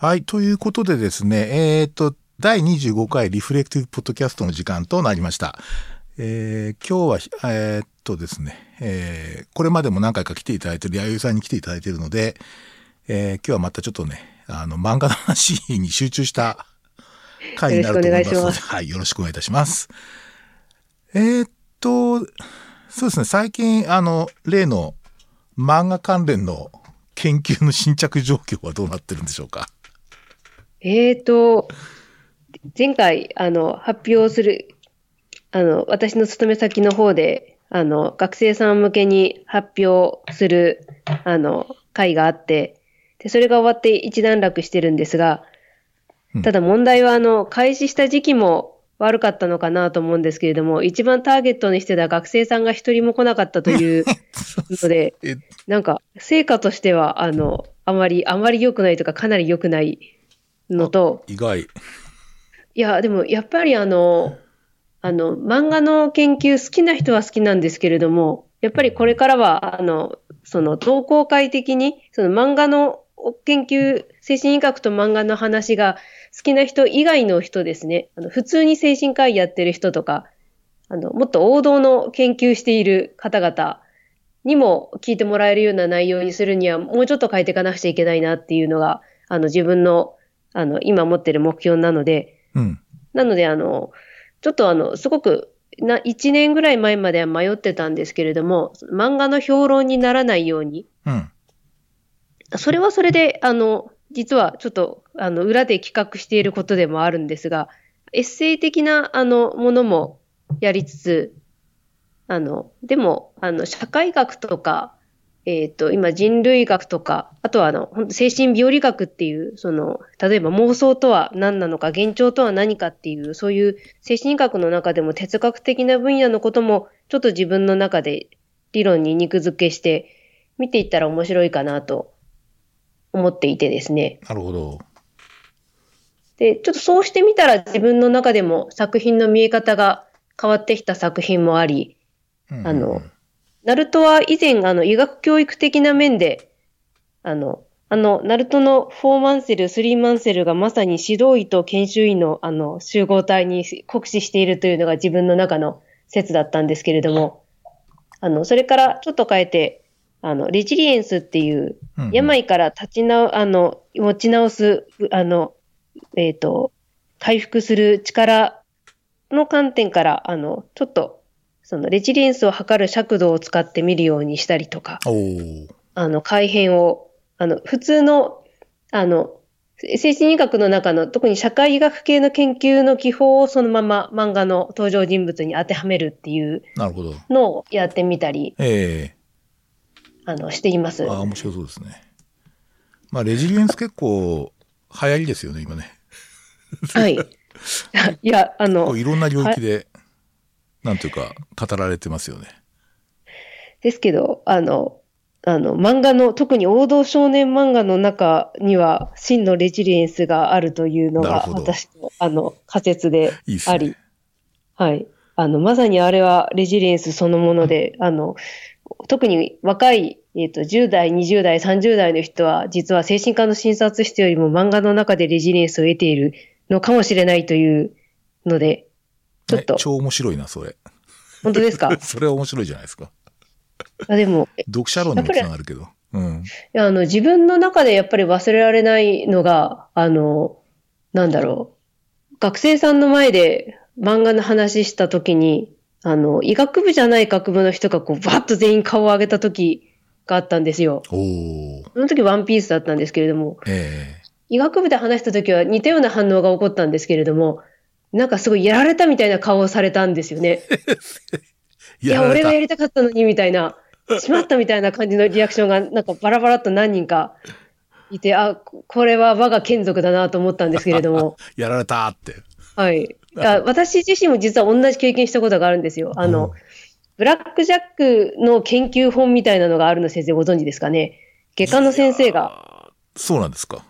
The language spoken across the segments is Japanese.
はい。ということでですね、えっ、と、第25回リフレクティブポッドキャストの時間となりました。えー今日は、えーっとですね、えーこれまでも何回か来ていただいてる、弥生さんに来ていただいているので、えー今日はまたちょっとね、あの、漫画の話に集中した回になると思いますので、よろしくお願いしはい、よろしくお願いいたします。えーっと、そうですね、最近、あの、例の漫画関連の研究の進捗状況はどうなってるんでしょうか？えーと、前回、あの、発表する、あの、私の勤め先の方で、あの、学生さん向けに発表する、あの、会があって、で、それが終わって一段落してるんですがうん、ただ問題は、あの、開始した時期も悪かったのかなと思うんですけれども、一番ターゲットにしてた学生さんが一人も来なかったという ので、え、なんか、成果としては、あの、あまり、あまり良くないとか、かなり良くないのと、意外。いや、でも、やっぱりあの、あの、漫画の研究好きな人は好きなんですけれども、やっぱりこれからは、あの、その、同好会的に、その漫画の研究、精神医学と漫画の話が好きな人以外の人ですね、あの、普通に精神科医やってる人とか、あの、もっと王道の研究している方々にも聞いてもらえるような内容にするには、もうちょっと変えていかなくちゃいけないなっていうのが、あの、自分の、あの、今持ってる目標なので、うん。なので、あの、ちょっとあの、すごく、な、1年ぐらい前までは迷ってたんですけれども、漫画の評論にならないように、うん。それはそれで、あの、実はちょっと、あの、裏で企画していることでもあるんですが、エッセイ的な、あの、ものもやりつつ、あの、でも、あの、社会学とか、えっ、と、今人類学とか、あとはあの、精神病理学っていう、その、例えば妄想とは何なのか、幻聴とは何かっていう、そういう精神医学の中でも哲学的な分野のことも、ちょっと自分の中で理論に肉付けして、見ていったら面白いかなと思っていてですね。なるほど。で、ちょっとそうしてみたら自分の中でも作品の見え方が変わってきた作品もあり、うんあの、ナルトは以前、あの、医学教育的な面で、あの、あの、ナルトの4マンセル、3マンセルがまさに指導医と研修医の、あの、集合体に酷使しているというのが自分の中の説だったんですけれども、あの、それからちょっと変えて、あの、レジリエンスっていう、うん病から立ち直、あの、持ち直す、あの、えっ、と、回復する力の観点から、あの、ちょっと、そのレジリエンスを測る尺度を使って見るようにしたりとか、あの、改変を、あの、普通の、あの、精神医学の中の特に社会医学系の研究の技法をそのまま漫画の登場人物に当てはめるっていう。のをやってみたり、えあの、していますえ。ああ、面白そうですね。まあ、レジリエンス結構流行りですよね、今ね。はい。いや、あのいろんな領域で、なんていうか、語られてますよね。ですけど、あの、あの、漫画の、特に王道少年漫画の中には、真のレジリエンスがあるというのが、私の、あの、仮説であり、ね。はい。あの、まさにあれはレジリエンスそのもので、あの、特に若い、えっ、と、10代、20代、30代の人は、実は精神科の診察室よりも漫画の中でレジリエンスを得ているのかもしれないというので、ちょっとね、超面白いな、それ。本当ですか？それは面白いじゃないですか。あでも、読者論にもつながるけど。うん。いや、あの、自分の中でやっぱり忘れられないのが、あの、なんだろう。学生さんの前で漫画の話したときに、あの、医学部じゃない学部の人がこう、バッと全員顔を上げたときがあったんですよ。おーその時ワンピースだったんですけれども、え医学部で話したときは似たような反応が起こったんですけれども、なんかすごいやられたみたいな顔をされたんですよね。えいや、俺がやりたかったのにみたいな、しまったみたいな感じのリアクションが、なんかバラバラっと何人かいて、あ、ここれは我が眷属だなと思ったんですけれども、やられたって。はい。あ私自身も実は同じ経験したことがあるんですよ。あの、うんブラックジャックの研究本みたいなのがあるの先生ご存知ですかね？外科の先生がが。そうなんですか。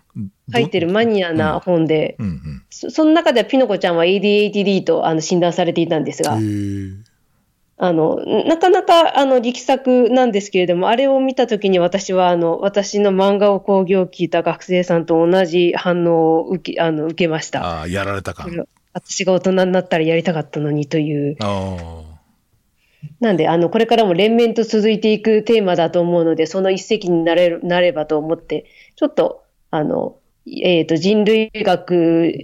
書いてるマニアな本で、うんうん。そその中ではピノコちゃんは ADHD とあの診断されていたんですが。あの、なかなか、あの、力作なんですけれども、あれを見たときに私は、あの、私の漫画を講義を聞いた学生さんと同じ反応を受け、あの、受けました。ああ、やられたか。私が大人になったらやりたかったのにという。あなんで、あの、これからも連綿と続いていくテーマだと思うので、その一石になれる、なればと思って、ちょっと、あの、えっ、と、人類学、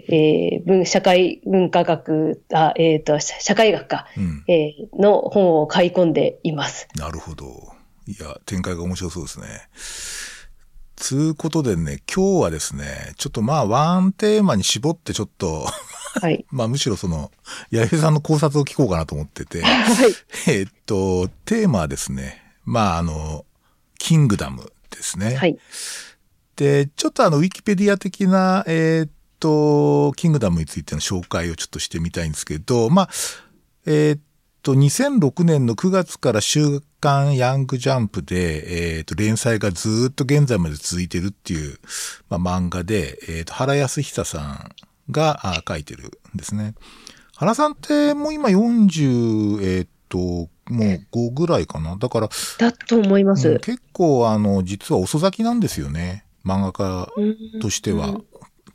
えー文、社会文化学、あ、えっ、と、社社会学か、うん。えーの本を買い込んでいます。なるほど。いや、展開が面白そうですね。つうことでね、今日はですね、ちょっとまあ、ワンテーマに絞ってちょっと、はい。まあ、むしろその、八重さんの考察を聞こうかなと思ってて、はい。えーっと、テーマはですね、まあ、あの、キングダムですね。はい。で、ちょっとあの、ウィキペディア的な、えーっと、キングダムについての紹介をちょっとしてみたいんですけど、まあ、えーっと、2006年の9月から週刊ヤングジャンプで、えーっと、連載がずーっと現在まで続いてるっていう、まあ、漫画で、えーっと、原康久さんがあ書いてるんですね。原さんってもう今40、えーっと、もう5ぐらいかな。だから、だと思います。うん結構あの、実は遅咲きなんですよね。漫画家うんとしては。うん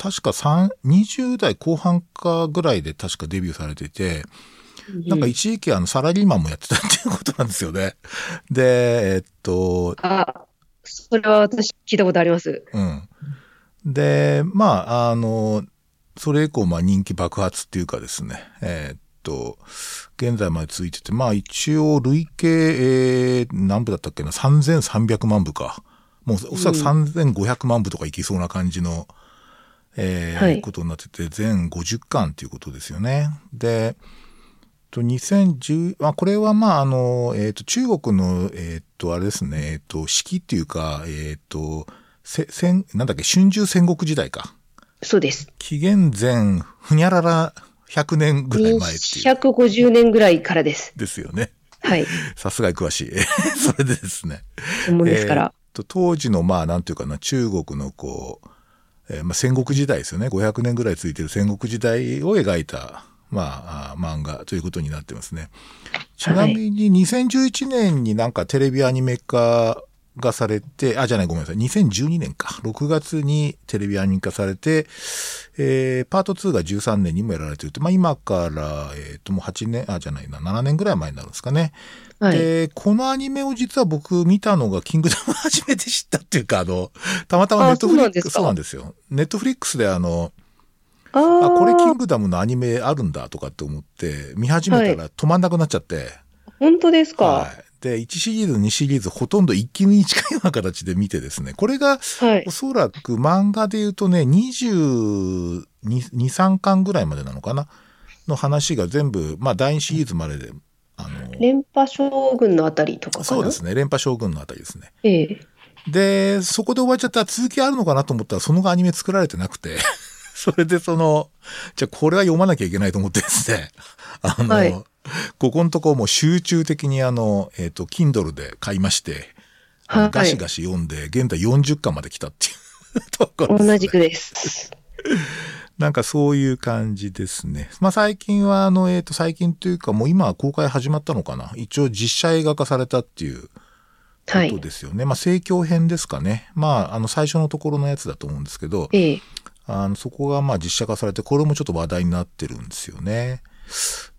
確か3、20代後半かぐらいで確かデビューされてて、なんか一時期あのサラリーマンもやってたっていうことなんですよね。で、えっと、あ、それは私聞いたことあります。うん。で、まあ、あの、それ以降、まあ人気爆発っていうかですね、えーっと、現在まで続いてて、まあ一応累計、えー、何部だったっけな、3300万部か。もうおそらく3500万部とかいきそうな感じの、えーはいことになってて、全50巻っていうことですよね。で、と2010、あ、これはまああの、えーっと、中国の、えーっと、あれですね、えーっと、式っていうか、えーっと、せ、戦、なんだっけ、春秋戦国時代か。そうです。紀元前、ふにゃらら100年ぐらい前っていう。150年ぐらいからです。ですよね。はい。さすがに詳しい。それでですね。思うんですから。と、当時の、まあ、なんていうかな、中国のこう、えーまあ、戦国時代ですよね。500年ぐらい続いてる戦国時代を描いた、まあ、あ漫画ということになってますね。ちなみに2011年になんかテレビアニメ化がされて、あ、じゃない、ごめんなさい。2012年か。6月にテレビアニメ化されて、えー、パート2が13年にもやられてるって、まあ今から、えっ、ともう8年、あ、じゃないな、7年ぐらい前になるんですかね。はい。で、このアニメを実は僕見たのがキングダム初めて知ったっていうか、あの、たまたまネットフリックス、あそうなんですよ。ネットフリックスであの、ああ、ーこれキングダムのアニメあるんだとかって思って、見始めたら止まんなくなっちゃって、本当ですか？はい。で、1シリーズ、2シリーズ、ほとんど一気見に近いような形で見てですね、これがはいお。そらく漫画で言うとね、22、3巻ぐらいまでなのかな？の話が全部、まあ第2シリーズまでで、あの、連覇将軍のあたりとかそうですね、連覇将軍のあたりですね。ええ。で、そこで終わっちゃったら続きあるのかなと思ったら、その後アニメ作られてなくて、それでその、じゃあこれは読まなきゃいけないと思ってですね、あの、はいここのとこもう集中的にあの、えっ、と、Kindle で買いまして、はいガシガシ読んで、現在40巻まで来たっていうところです、ね。同じくです。なんかそういう感じですね。まあ最近はあの、えっ、と、最近というかもう今は公開始まったのかな。一応実写映画化されたっていうことはい。ですよね。まあ、盛況編ですかね。まあ、あの、最初のところのやつだと思うんですけど、ええ。あの、そこがまあ実写化されて、これもちょっと話題になってるんですよね。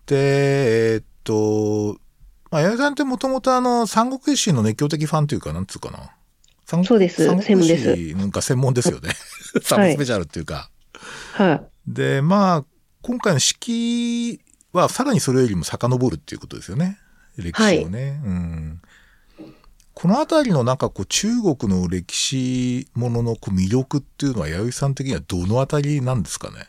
で、えーっと、まあ、八重さんってもともとあの、三国志の熱狂的ファンというか、なんつうかな。三そうです三国専門です志なんか専門ですよね。サブスペシャルっていうか。はい。で、まあ、今回の式はさらにそれよりも遡るっていうことですよね。歴史をね。うん。このあたりのなんかこう中国の歴史もののこう魅力っていうのは弥生さん的にはどのあたりなんですかね？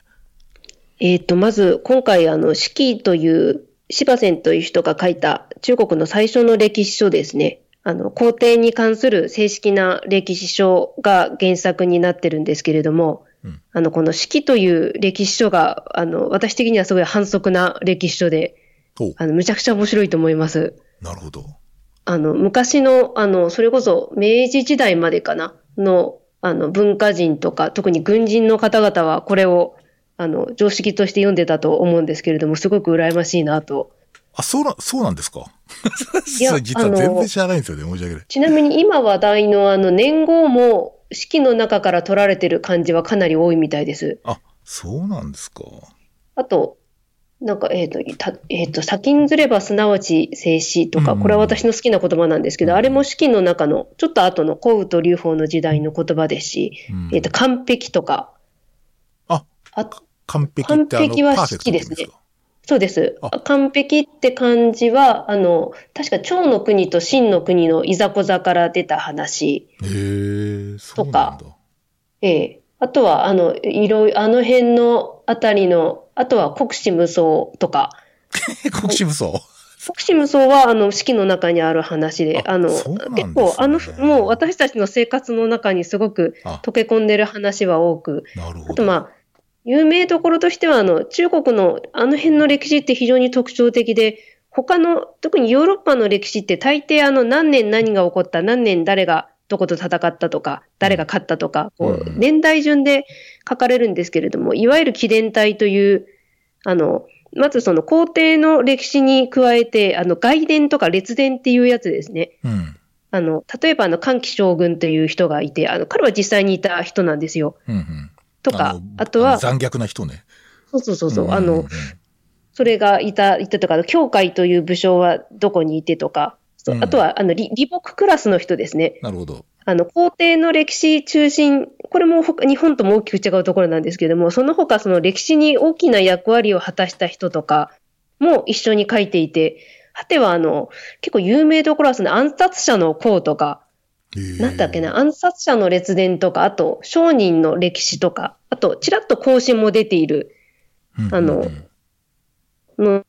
えっ、と、まず、今回、あの、四季という、芝仙という人が書いた中国の最初の歴史書ですね。あの、皇帝に関する正式な歴史書が原作になってるんですけれども、うんあの、この四季という歴史書が、あの、私的にはすごい反則な歴史書で。あの、むちゃくちゃ面白いと思います。なるほど。あの、昔の、あの、それこそ明治時代までかな、の、あの、文化人とか、特に軍人の方々はこれを、あの、常識として読んでたと思うんですけれども、すごく羨ましいなとあ、そうな、そうなんですか？実は全然知らないんですよね。申し訳ない。ちなみに今話題のあの年号も式の中から取られてる漢字はかなり多いみたいです。あ、そうなんですか。あと、なんか、えっ、と、たえっ、と、先んずればすなわち静止とか、うんこれは私の好きな言葉なんですけど、うんあれも式の中の、ちょっと後の古雨と劉邦の時代の言葉ですし、うん。えっ、と、完璧とか、あ、あ完璧完璧は好きですね。かそうです。あ。完璧って漢字は、あの、確か趙の国と秦の国のいざこざから出た話、へえ、そうなんだ。ええあとは、あの、いろいろ、あの辺のあたりの、あとは国士無双とか、国士無双？国士無双は、あの、式の中にある話で、ああの、ね結構、あの、もう私たちの生活の中にすごくあ、溶け込んでる話は多く、なるほど。あとまあ、有名どころとしては、あの、中国のあの辺の歴史って非常に特徴的で、他の、特にヨーロッパの歴史って大抵あの、何年何が起こった、何年誰がどこと戦ったとか、誰が勝ったとか、こううん年代順で書かれるんですけれども、いわゆる紀伝体という、あの、まずその皇帝の歴史に加えて、あの、外伝とか列伝っていうやつですね。うん。あの、例えばあの、歓喜将軍という人がいて、あの、彼は実際にいた人なんですよ。うんうん。とか、のあとは、残虐な人ね。そうそうそうそう、あのそれがいた、いたとか、教会という武将はどこにいてとか、そううんあとは、あの、李李牧クラスの人ですね。なるほど。あの、皇帝の歴史中心、これも他日本とも大きく違うところなんですけれども、その他その歴史に大きな役割を果たした人とかも一緒に書いていて、果てはあの、結構有名どころはその暗殺者の功とか、なんだっけな、暗殺者の列伝とか、あと商人の歴史とか、あとちらっと更新も出ている、あのの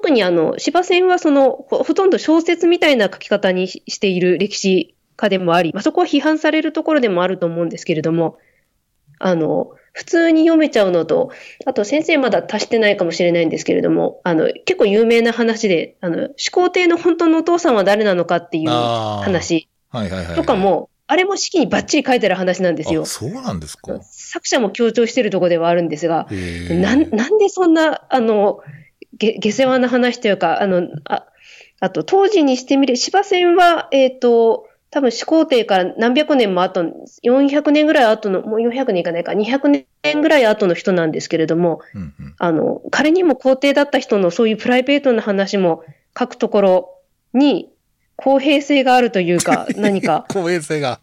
特にあの、司馬遷はその、ほほとんど小説みたいな書き方にししている歴史家でもあり、まあ、そこは批判されるところでもあると思うんですけれども、あの、普通に読めちゃうのと、あと先生まだ足してないかもしれないんですけれども、あの、結構有名な話で、あの、始皇帝の本当のお父さんは誰なのかっていう話。とかも、あれも式にバッチリ書いてある話なんですよあ、。そうなんですか。作者も強調しているところではあるんですが、なん、なんでそんな、あの、げ、下世話な話というか、あの、あ、あと、当時にしてみれ、芝線は、えっ、と、多分始皇帝から何百年も後、400年ぐらい後の、もう400年いかないか、200年ぐらい後の人なんですけれども、うんうんあの、彼にも皇帝だった人のそういうプライベートな話も書くところに、公平性があるというか、何か、公平性が。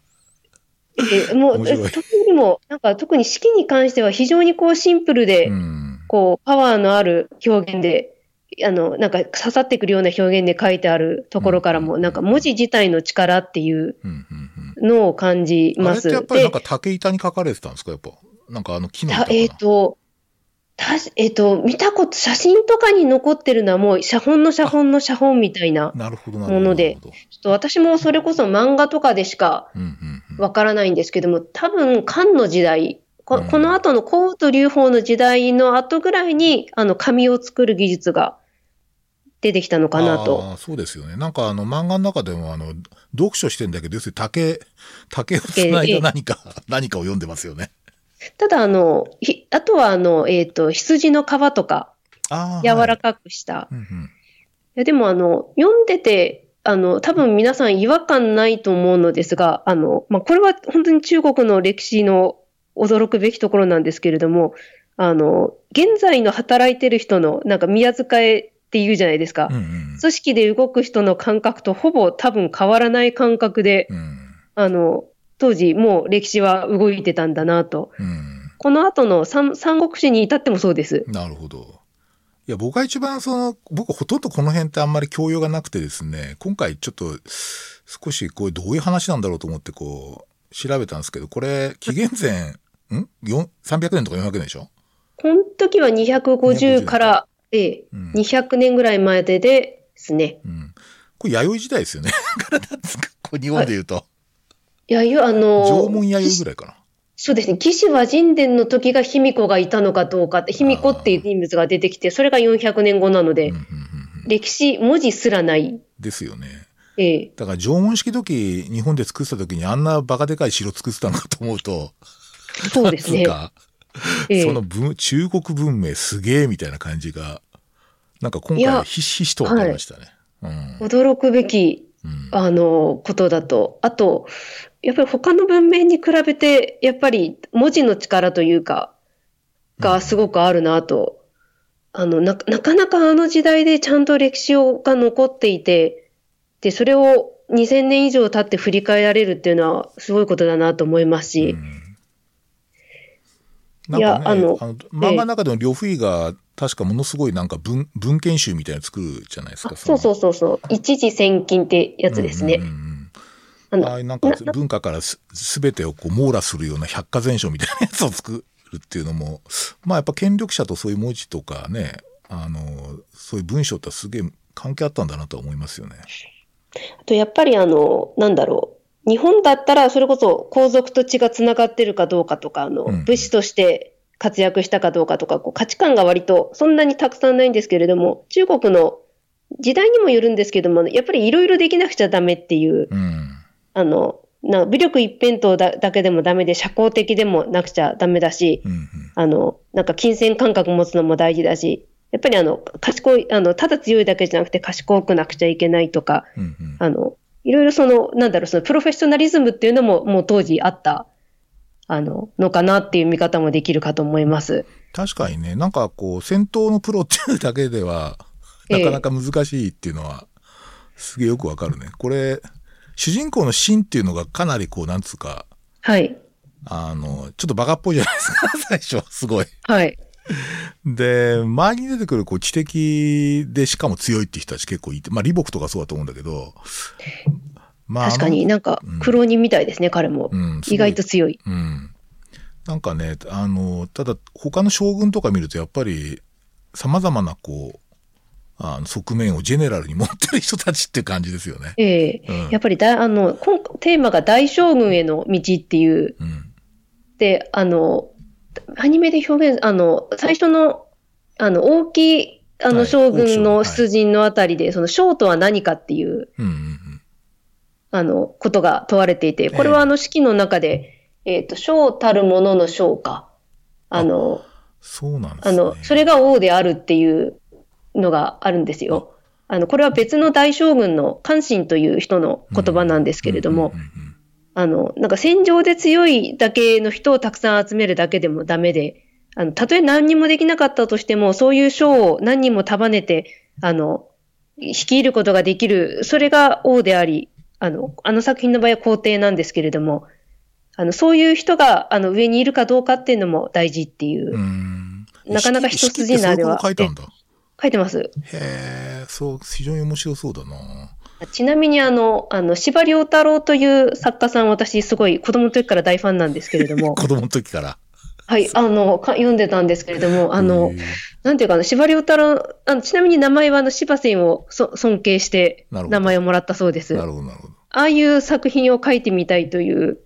えもう、特にも、なんか特に式に関しては非常にこうシンプルで、うん。こう、パワーのある表現で、あの、なんか刺さってくるような表現で書いてあるところからも、うんなんか文字自体の力っていううんうんのを感じうん。あます。れってやっぱりなんで、か竹板に書かれてたんですかやっぱ。なんかあの木の板えっ、と、たしえっ、と、見たこと、写真とかに残ってるのはもう写本の写本の写本みたいな。なるほどなるほど。もので。ちょっと私もそれこそ漫画とかでしかうんうんうん。わからないんですけども、多分漢の時代、こうんこの後の皇と劉邦の時代の後ぐらいに、あの、紙を作る技術が出てきたのかなと。そうですよね。なんかあの漫画の中でもあの、読書してんだけど、要するに竹、竹をつないだ何か、何かを読んでますよね。ただ、あの、ひあとは、あの、えっ、と、羊の皮とか。柔らかかくした。うんうん。いや、でも、あの、読んでて、あの、多分皆さん違和感ないと思うのですが、あの、まあ、これは本当に中国の歴史の驚くべきところなんですけれども、あの、現在の働いてる人の、なんか宮遣えって言うじゃないですか。うんうん。組織で動く人の感覚とほぼ多分変わらない感覚で、うん。あの、当時もう歴史は動いてたんだなと。うん。この後の三三国志に至ってもそうです。なるほど。いや、僕が一番その、僕ほとんどこの辺ってあんまり教養がなくてですね、今回ちょっと少しこうどういう話なんだろうと思ってこう調べたんですけど、これ紀元前、ん？よん ?300 年とか400年でしょ？この時は250から、ええうん200年ぐらい前でですね。うん。これ弥生時代ですよね。からなんですかこう日本で言うと。いや、いや、あの、縄文弥生ぐらいかな。そうですね。魏志倭人伝の時が卑弥呼がいたのかどうかって、卑弥呼っていう人物が出てきて、それが400年後なので、うんうんうんうん。歴史、文字すらない。ですよね。ええだから縄文式土器日本で作ってた時にあんなバカでかい城作ってたのかと思うと、そうですね。かええ。その文中国文明すげえみたいな感じがなんか今回ひしひしと分かりましたね。うん。驚くべき、うん。あの、ことだと。あと、やっぱり他の文明に比べて、やっぱり文字の力というか、がすごくあるなと。あの、な、なかなかあの時代でちゃんと歴史をが残っていて、で、それを2000年以上経って振り返られるっていうのはすごいことだなと思いますし、なんかね、あいやあのの漫画の中でも呂不韋が確かものすごいなんか文文献集みたいなの作るじゃないですか。あそうそううそうそう、一時千金ってやつですね。うんうんうんあのなんか文化からすべてをこう網羅するような百科全書みたいなやつを作るっていうのも、まあやっぱ権力者とそういう文字とかね、あの、そういう文章ってすげえ関係あったんだなとは思いますよね。あとやっぱりあの、なんだろう。日本だったらそれこそ皇族と血がつながってるかどうかとか、あの、うん武士として活躍したかどうかとか、こう価値観が割とそんなにたくさんないんですけれども、中国の時代にもよるんですけども、やっぱりいろいろできなくちゃダメっていう、うん。あの、な武力一辺倒だだけでもダメで、社交的でもなくちゃダメだし、うんうん。あの、なんか金銭感覚持つのも大事だし、やっぱりあの、賢い、あの、ただ強いだけじゃなくて賢くなくちゃいけないとか、うんうん。あの、いろいろその、なんだろう、そのプロフェッショナリズムっていうのももう当時あった、あの、のかなっていう見方もできるかと思います。確かにね、なんかこう、戦闘のプロっていうだけでは、ええなかなか難しいっていうのは、すげえよくわかるね。これ、主人公のシンっていうのがかなりこう、なんつうか、はい。あの、ちょっとバカっぽいじゃないですか、最初、すごい。はい。で、周りに出てくるこう知的でしかも強いって人たち結構いて、まあ、李牧とかそうだと思うんだけど、まあ、確かになんか苦労人みたいですね、彼もあの、うん、意外と強い。うん。なんかね、あの、ただ、他の将軍とか見ると、やっぱり、様々な、こう、あの側面をジェネラルに持ってる人たちって感じですよね。ええうんやっぱりだ、あの、今テーマが大将軍への道っていう、うん。で、あの、アニメで表現、あの、最初の、あの、大きい、あの、はい将軍の出陣のあたりで、その将とは何かっていう、うんうんうん。あの、ことが問われていて、これええはあの式の中で、えっ、と、将たるものの将か。あの、そうなんね。あの、それが王であるっていうのがあるんですよ。あの、これは別の大将軍の関心という人の言葉なんですけれども、うんうんうんあの、なんか戦場で強いだけの人をたくさん集めるだけでもダメで、あの、たとえ何にもできなかったとしても、そういう将を何人も束ねて、あの、率いることができる、それが王であり、あの、あの作品の場合は皇帝なんですけれども、あの、そういう人が、あの、上にいるかどうかっていうのも大事っていう、うなかなか一筋縄では。書いてます。へえ、そう、非常に面白そうだな。ちなみにあの、あの、司馬遼太郎という作家さん、私すごい子供の時から大ファンなんですけれども、子供の時から。はい、あの、か読んでたんですけれども、あのなんていうかな、司馬遼太郎、あのちなみに名前はあの、司馬遷をそ尊敬して名前をもらったそうです。あなるほど、なるほど。あいう作品を書いてみたいという。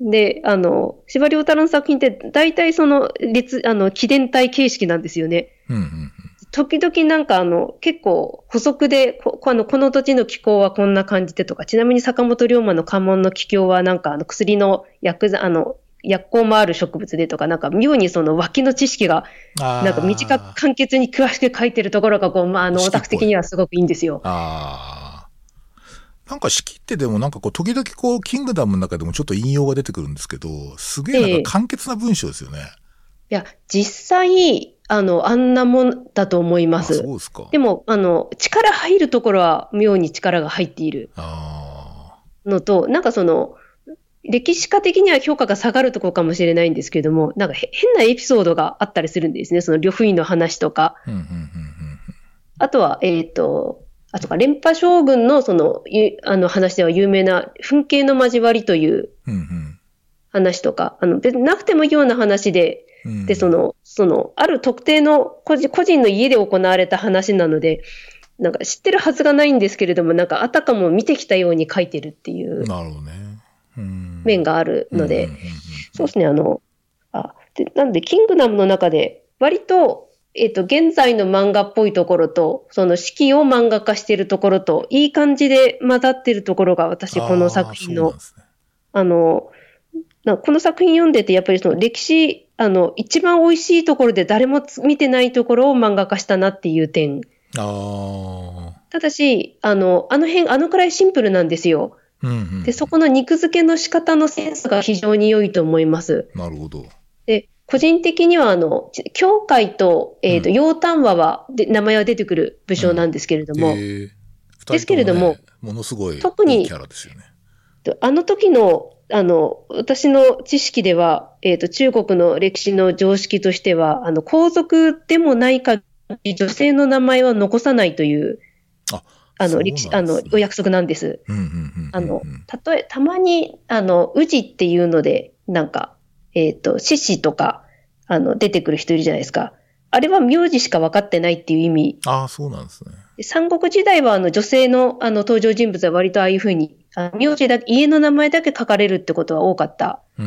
で、あの、司馬遼太郎の作品って大体その、列、あの、記伝体形式なんですよね。うんうんうん。時々なんかあの、結構補足で、ここあのこの土地の気候はこんな感じでとか、ちなみに坂本龍馬の関門の気境はなんかあの薬の薬剤、あの、薬効もある植物でとか、なんか妙にその脇の知識が、なんか短く簡潔に詳しく書いてるところが、こう、まあ、あの、オタク的にはすごくいいんですよ。ああ。なんか式ってでもなんかこう、時々こう、キングダムの中でもちょっと引用が出てくるんですけど、すげえなんか簡潔な文章ですよね。いや、実際、あの、あんなもんだと思いまあす。そうですか。でも、あの、力入るところは妙に力が入っているあのと、なんかその、歴史家的には評価が下がるところかもしれないんですけれども、なんかへ変なエピソードがあったりするんですね。その呂不韋の話とか。あ。とは、えっ、と、あとか、連覇将軍のその、ゆあの話では有名な、噴景の交わりといううん。うん話とか、あの、別になくてもいいような話で、で、その、その、ある特定の個人個人の家で行われた話なので、なんか知ってるはずがないんですけれども、なんかあたかも見てきたように書いてるっていう。面があるので、そうですね、あの、あ、で、なんで、キングダムの中で、割と、えっ、と、現在の漫画っぽいところと、その式を漫画化しているところと、いい感じで混ざってるところが、私、この作品のあね。あの、なこの作品読んでて、やっぱりその歴史、あの、一番美味しいところで誰もつ見てないところを漫画化したなっていう点ああ。ただし、あの、あの辺、あのくらいシンプルなんですよ。うんうん。で、そこの肉付けの仕方のセンスが非常に良いと思います。なるほど。で、個人的には、あの、ち教会と、えっ、と、うん楊丹和は、で、名前は出てくる武将なんですけれども、ですけれどもねものすごいキャラですよね。とあの時の、あの、私の知識では、えっ、と、中国の歴史の常識としては、あの、皇族でもない限り、女性の名前は残さないという、ああの、歴史、あの、お約束なんです。うんうんうんうんうん。あの、たとえ、たまに、あの、宇治っていうので、なんか、えっ、と、獅子とか、あの、出てくる人いるじゃないですか。あれは名字しか分かってないっていう意味。ああ、そうなんですね。で三国時代は、あの、女性の、あの、登場人物は割とああいうふうに、あ名字だけ、家の名前だけ書かれるってことは多かったん。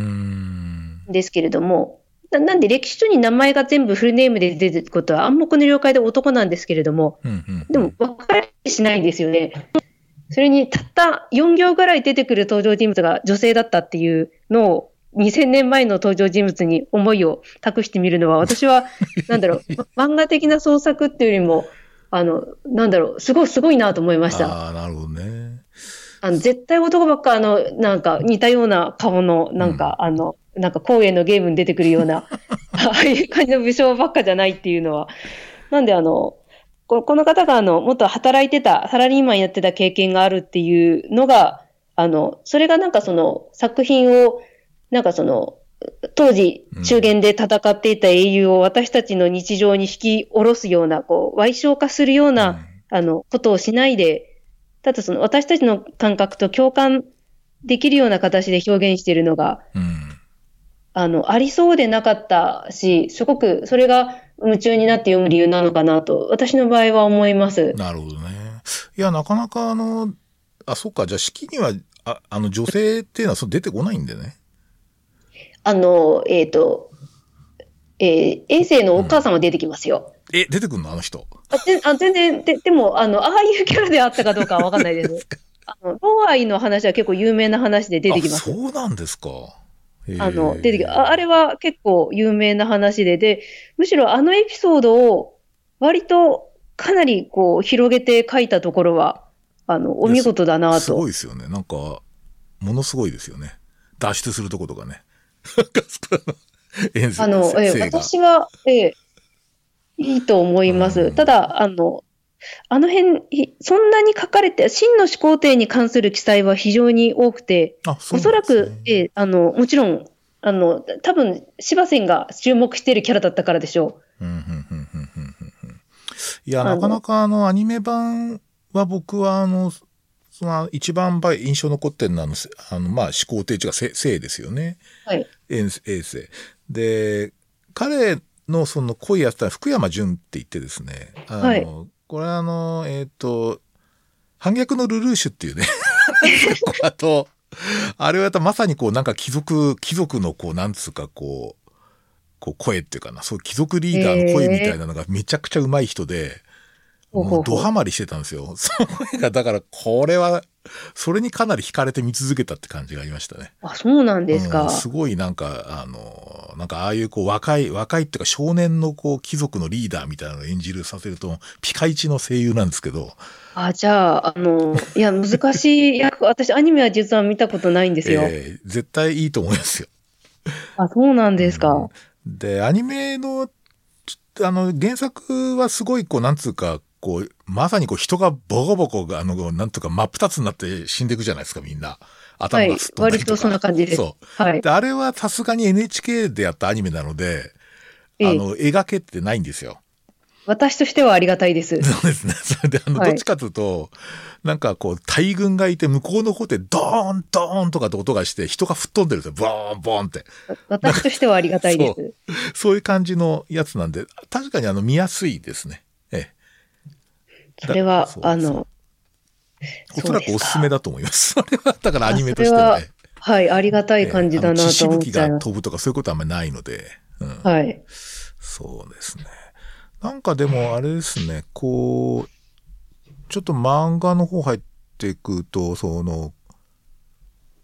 んですけれども、ななんで歴史書に名前が全部フルネームで出てることは暗黙の了解で男なんですけれども、うんうん。でも分かりしないんですよね。それにたった4行ぐらい出てくる登場人物が女性だったっていうのを2000年前の登場人物に思いを託してみるのは、私は、なんだろう、ま漫画的な創作っていうよりも、あの、なんだろう、すごい、すごいなと思いました。ああ、なるほどね。あの、絶対男ばっか、あの、なんか似たような顔の、なんか、あの、なんか光栄のゲームに出てくるような、ああいう感じの武将ばっかじゃないっていうのは。なんで、あの、ここの方が、あの、もっと働いてた、サラリーマンやってた経験があるっていうのが、あの、それがなんかその作品を、なんかその、当時うん。中原で戦っていた英雄を私たちの日常に引き下ろすような、こう、歪小化するような、うん。あの、ことをしないで、ただその私たちの感覚と共感できるような形で表現しているのが、うん。あの、ありそうでなかったし、すごくそれが夢中になって読む理由なのかなと、私の場合は思います。なるほどね。いや、なかなかあの、あ、そっか、じゃあ式には、ああの、女性っていうのはそう出てこないんでね。あの、えっ、と、えー衛星のお母さんは出てきますよ。え、出てくんの？あの人。あぜあ全然、ででも、あの、ああいうキャラであったかどうかはわかんないです。あの、ローアイの話は結構有名な話で出てきますあ。そうなんですか。へーあの、出てきああれは結構有名な話で、で、むしろあのエピソードを割とかなりこう広げて書いたところは、あの、お見事だなすごと。いですよね。なんか、ものすごいですよね。脱出するとことかね。なんかそこの遠征あの、え私は、ええいいと思います。うんただ、あの、あの辺、いそんなに書かれて、真の始皇帝に関する記載は非常に多くて、あ、そおそらく、ええあの、もちろん、あの、多分、芝仙が注目しているキャラだったからでしょういや、なかなかあの、アニメ版は僕はあの、その一番印象残ってるのはあの、まあ、始皇帝っていうか、せ生ですよね。う。はい。衛衛星。で、彼のその濃いやつは福山潤って言ってですね、あの、はいこれはあの、えっ、と、反逆のルルーシュっていうね、あと、あれはまさにこうなんか貴族、貴族のこう、なんつうかこう、こう声っていうかな、そう貴族リーダーの声みたいなのがめちゃくちゃ上手い人で、ほうほうほうもうドハマりしてたんですよ。その声が、だからこれは、それにかなり惹かれて見続けたって感じがありましたね。あ、そうなんですか。うんすごいなんか、あの、なんかああいうこう若い、若いっていうか少年のこう貴族のリーダーみたいなのを演じるさせると、ピカイチの声優なんですけど、あ、じゃあ、あの、いや、難しい役、私、アニメは実は見たことないんですよ。えー絶対いいと思いますよ。あ、そうなんですか。で、アニメの、あの、原作はすごいこう、なんつうか、こう、まさにこう人がボコボコが、あの、なんとか真っ二つになって死んでいくじゃないですか、みんな。はい頭がすっ。とか割とそんな感じです。そう。はい。で、あれはさすがに NHK でやったアニメなので、あええの、描けってないんですよ。私としてはありがたいです。そうですね。それで、あの、はいどっちかというと、なんかこう、大軍がいて、向こうの方でドーン、ドーンとかって音がして、人が吹っ飛んでるんですよ。ボーン、ボーンって。私としてはありがたいです。そういう感じのやつなんで、確かにあの、見やすいですね。えそれはあの、え。おそらくおすすめだと思います。それは、だからアニメとしてはね。はい、ありがたい感じだなと思っちゃいます。飛ぶとかそういうことはあんまりないので。うん。はい。そうですね。なんかでもあれですね、こう、ちょっと漫画の方入っていくと、その、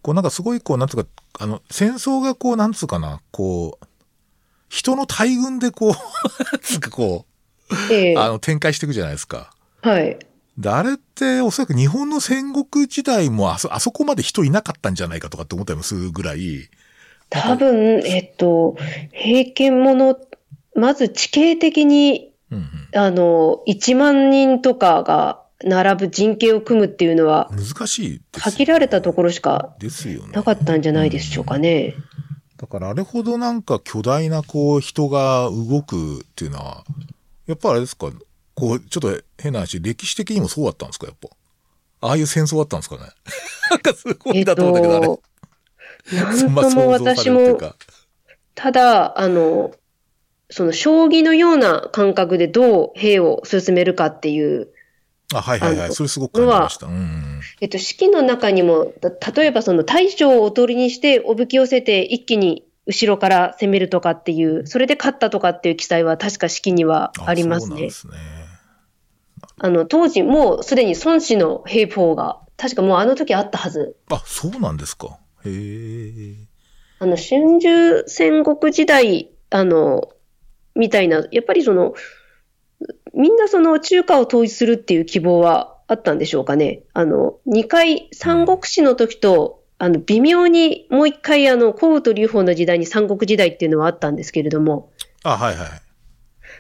こうなんかすごいこう、なんつうか、あの、戦争がこう、なんつうかな、こう、人の大群でこう、なんつうかこう、ええあの、展開していくじゃないですか。はい。で、あれっておそらく日本の戦国時代もあそ、あそこまで人いなかったんじゃないかとかって思ったりもするぐらい、多分、えっと、平家物、まず地形的に、うんあの、1万人とかが並ぶ陣形を組むっていうのは、うん、難しいですよ限られたところしかですよね。なかったんじゃないでしょうかね。だからあれほどなんか巨大なこう人が動くっていうのは、やっぱあれですか、こう、ちょっと変な話、歴史的にもそうだったんですか、やっぱ。ああいう戦争だったんですかね。なんかすごいなと思うんだけど、あれ。私も。ただ、あの、その将棋のような感覚でどう兵を進めるかっていう、あ、はいはいはい。それすごく感じました。うん。えっと、式の中にも、た例えばその大将をおとりにしておびき寄せて一気に後ろから攻めるとかっていう、それで勝ったとかっていう記載は確か式にはありますねそうなんで。すね。あの、当時もうすでに孫子の兵法が、確かもうあの時あったはず。あ、そうなんですか。へえ。あの、春秋戦国時代、あの、みたいな、やっぱりその、みんなその中華を統一するっていう希望はあったんでしょうかね。あの、二回、三国志の時と、あの、微妙にもう一回、あの、皇武と劉邦の時代に三国時代っていうのはあったんですけれども、あ、はいはい。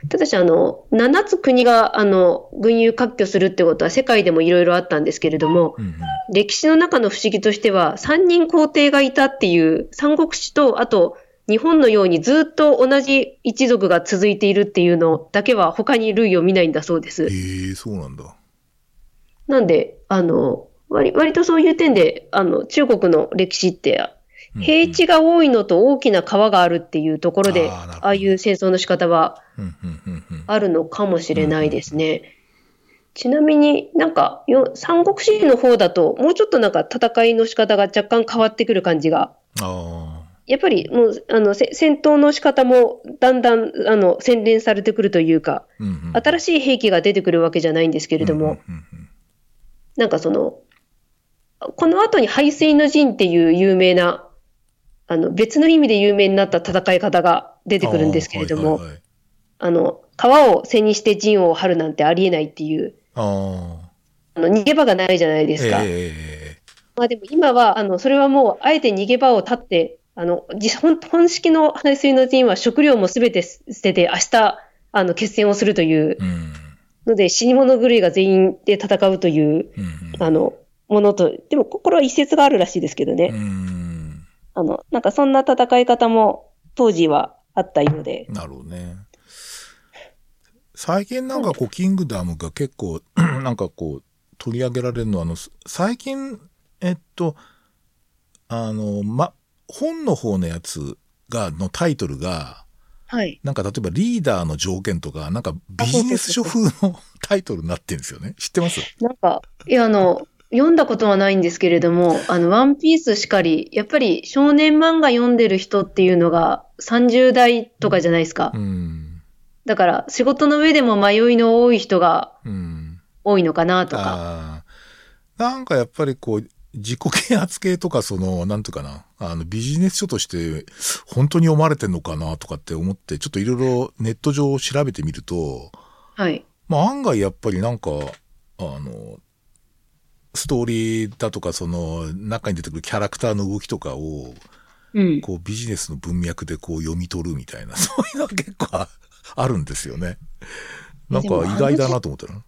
ただし、あの、七つ国が、あの、群雄割拠するってことは世界でもいろいろあったんですけれども、うんうん。歴史の中の不思議としては、三人皇帝がいたっていう、三国志と、あと、日本のようにずっと同じ一族が続いているっていうのだけは他に類を見ないんだそうです。へえ、そうなんだ。なんで、あの、割割とそういう点で、あの、中国の歴史って、うん平地が多いのと大きな川があるっていうところで、あああいう戦争の仕方は。あるのかもしれないですね。ちなみになんかよ、三国志の方だと、もうちょっとなんか戦いの仕方が若干変わってくる感じが。あやっぱりもう、あの、せ戦闘の仕方もだんだん、あの、洗練されてくるというか、あ。うんうん。新しい兵器が出てくるわけじゃないんですけれども、うんうんうんなんかその、この後に排水の陣っていう有名な、あの、別の意味で有名になった戦い方が出てくるんですけれども、あーはいはいはいあの、川を背にして陣を張るなんてありえないっていう、ああの、逃げ場がないじゃないあ。ですか。ええまあでも今は、あの、それはもう、あえて逃げ場を立って、あの、実本本式の排水の陣は食料もすべて捨てて、明日、あの、決戦をするといううん。ので、死に物狂いが全員で戦うという、うんうん。あの、ものと、でも、ここれは一説があるらしいですけどね。うん。あの、なんかそんな戦い方も当時はあったようで。なるほどね。最近なんかこう、キングダムが結構、なんかこう、取り上げられるのは、あの、最近、えっと、あの、ま、本の方のやつが、のタイトルが、はい。なんか例えばリーダーの条件とか、なんかビジネス書風のタイトルになってるんですよね。知ってます？なんか、いや、あの、読んだことはないんですけれども、あの、ワンピースしかり、やっぱり少年漫画読んでる人っていうのが30代とかじゃないですか。うん。だから、仕事の上でも迷いの多い人がうん。多いのかなとか。なんかやっぱりこう、自己啓発系とかその、なんていうかな、あのビジネス書として本当に読まれてんのかなとかって思って、ちょっといろいろネット上調べてみると、はい。まあ案外やっぱりなんか、あの、ストーリーだとかその中に出てくるキャラクターの動きとかを、うん。こうビジネスの文脈でこう読み取るみたいな、そういうのが結構ああるんですよね。なんか意外だなと思ったら。うん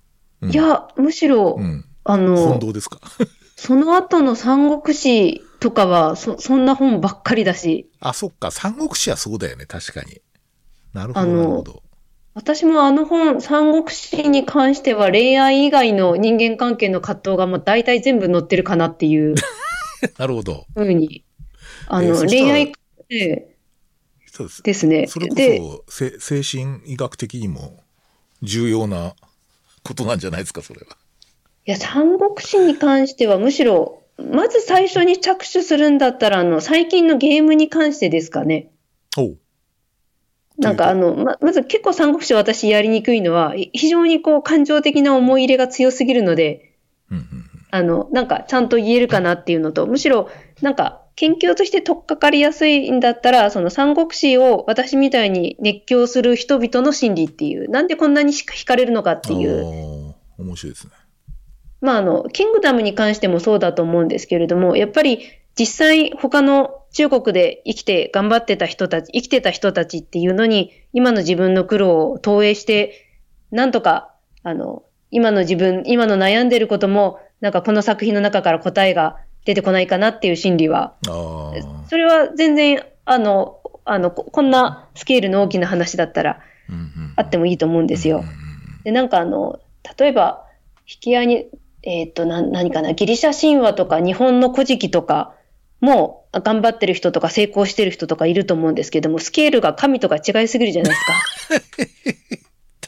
いや、むしろ、うん。あ本の、当ですか？その後の三国志とかは、そ、そんな本ばっかりだし、あ、そっか。三国志はそうだよね。確かに。なるほど、あのなるほど。私もあの本、三国志に関しては恋愛以外の人間関係の葛藤がもう大体全部載ってるかなっていう なるほど。ふうに。あの、えー恋愛、えそうです。ですね。それこで、そ、せ精神医学的にも重要なことなんじゃないですか、それは。いや、三国志に関してはむしろ、まず最初に着手するんだったら、あの、最近のゲームに関してですかね。おう。なんかあの、ま、まず結構三国志私やりにくいのは、い非常にこう感情的な思い入れが強すぎるので、うんうんあの、なんかちゃんと言えるかなっていうのと、むしろ、なんか研究として取っかかりやすいんだったら、その三国志を私みたいに熱狂する人々の心理っていう、なんでこんなに惹かれるのかっていう、う。面白いですね。まあ、あの、キングダムに関してもそうだと思うんですけれども、やっぱり実際他の中国で生きて頑張ってた人たち、生きてた人たちっていうのに、今の自分の苦労を投影して、なんとか、あの、今の自分、今の悩んでることも、なんかこの作品の中から答えが出てこないかなっていう心理は、それは全然、あの、あの、こんなスケールの大きな話だったら、あってもいいと思うんですよ。で、なんかあの、例えば、引き合いに、えっ、ー、と、な、何かな、ギリシャ神話とか日本の古事記とかも頑張ってる人とか成功してる人とかいると思うんですけども、スケールが神とか違いすぎるじゃないです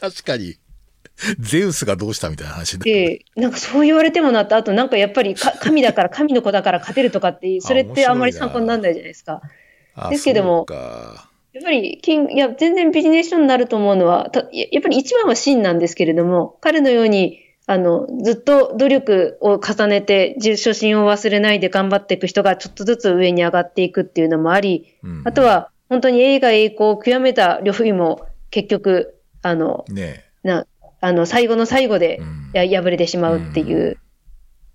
か。確かに。ゼウスがどうしたみたいな話で、えー、なんかそう言われてもなった後、なんかやっぱり神だから神の子だから勝てるとかって、それってあんまり参考にならないじゃないですか。ですけども、やっぱり金、いや、全然ビジネス書になると思うのは、やっぱり一番は真なんですけれども、彼のように、あの、ずっと努力を重ねて、初心を忘れないで頑張っていく人がちょっとずつ上に上がっていくっていうのもあり、うん、あとは、本当に映画栄光を極めた呂布も結局、あの、ね、な、あの、最後の最後でや、敗れてしまうっていう。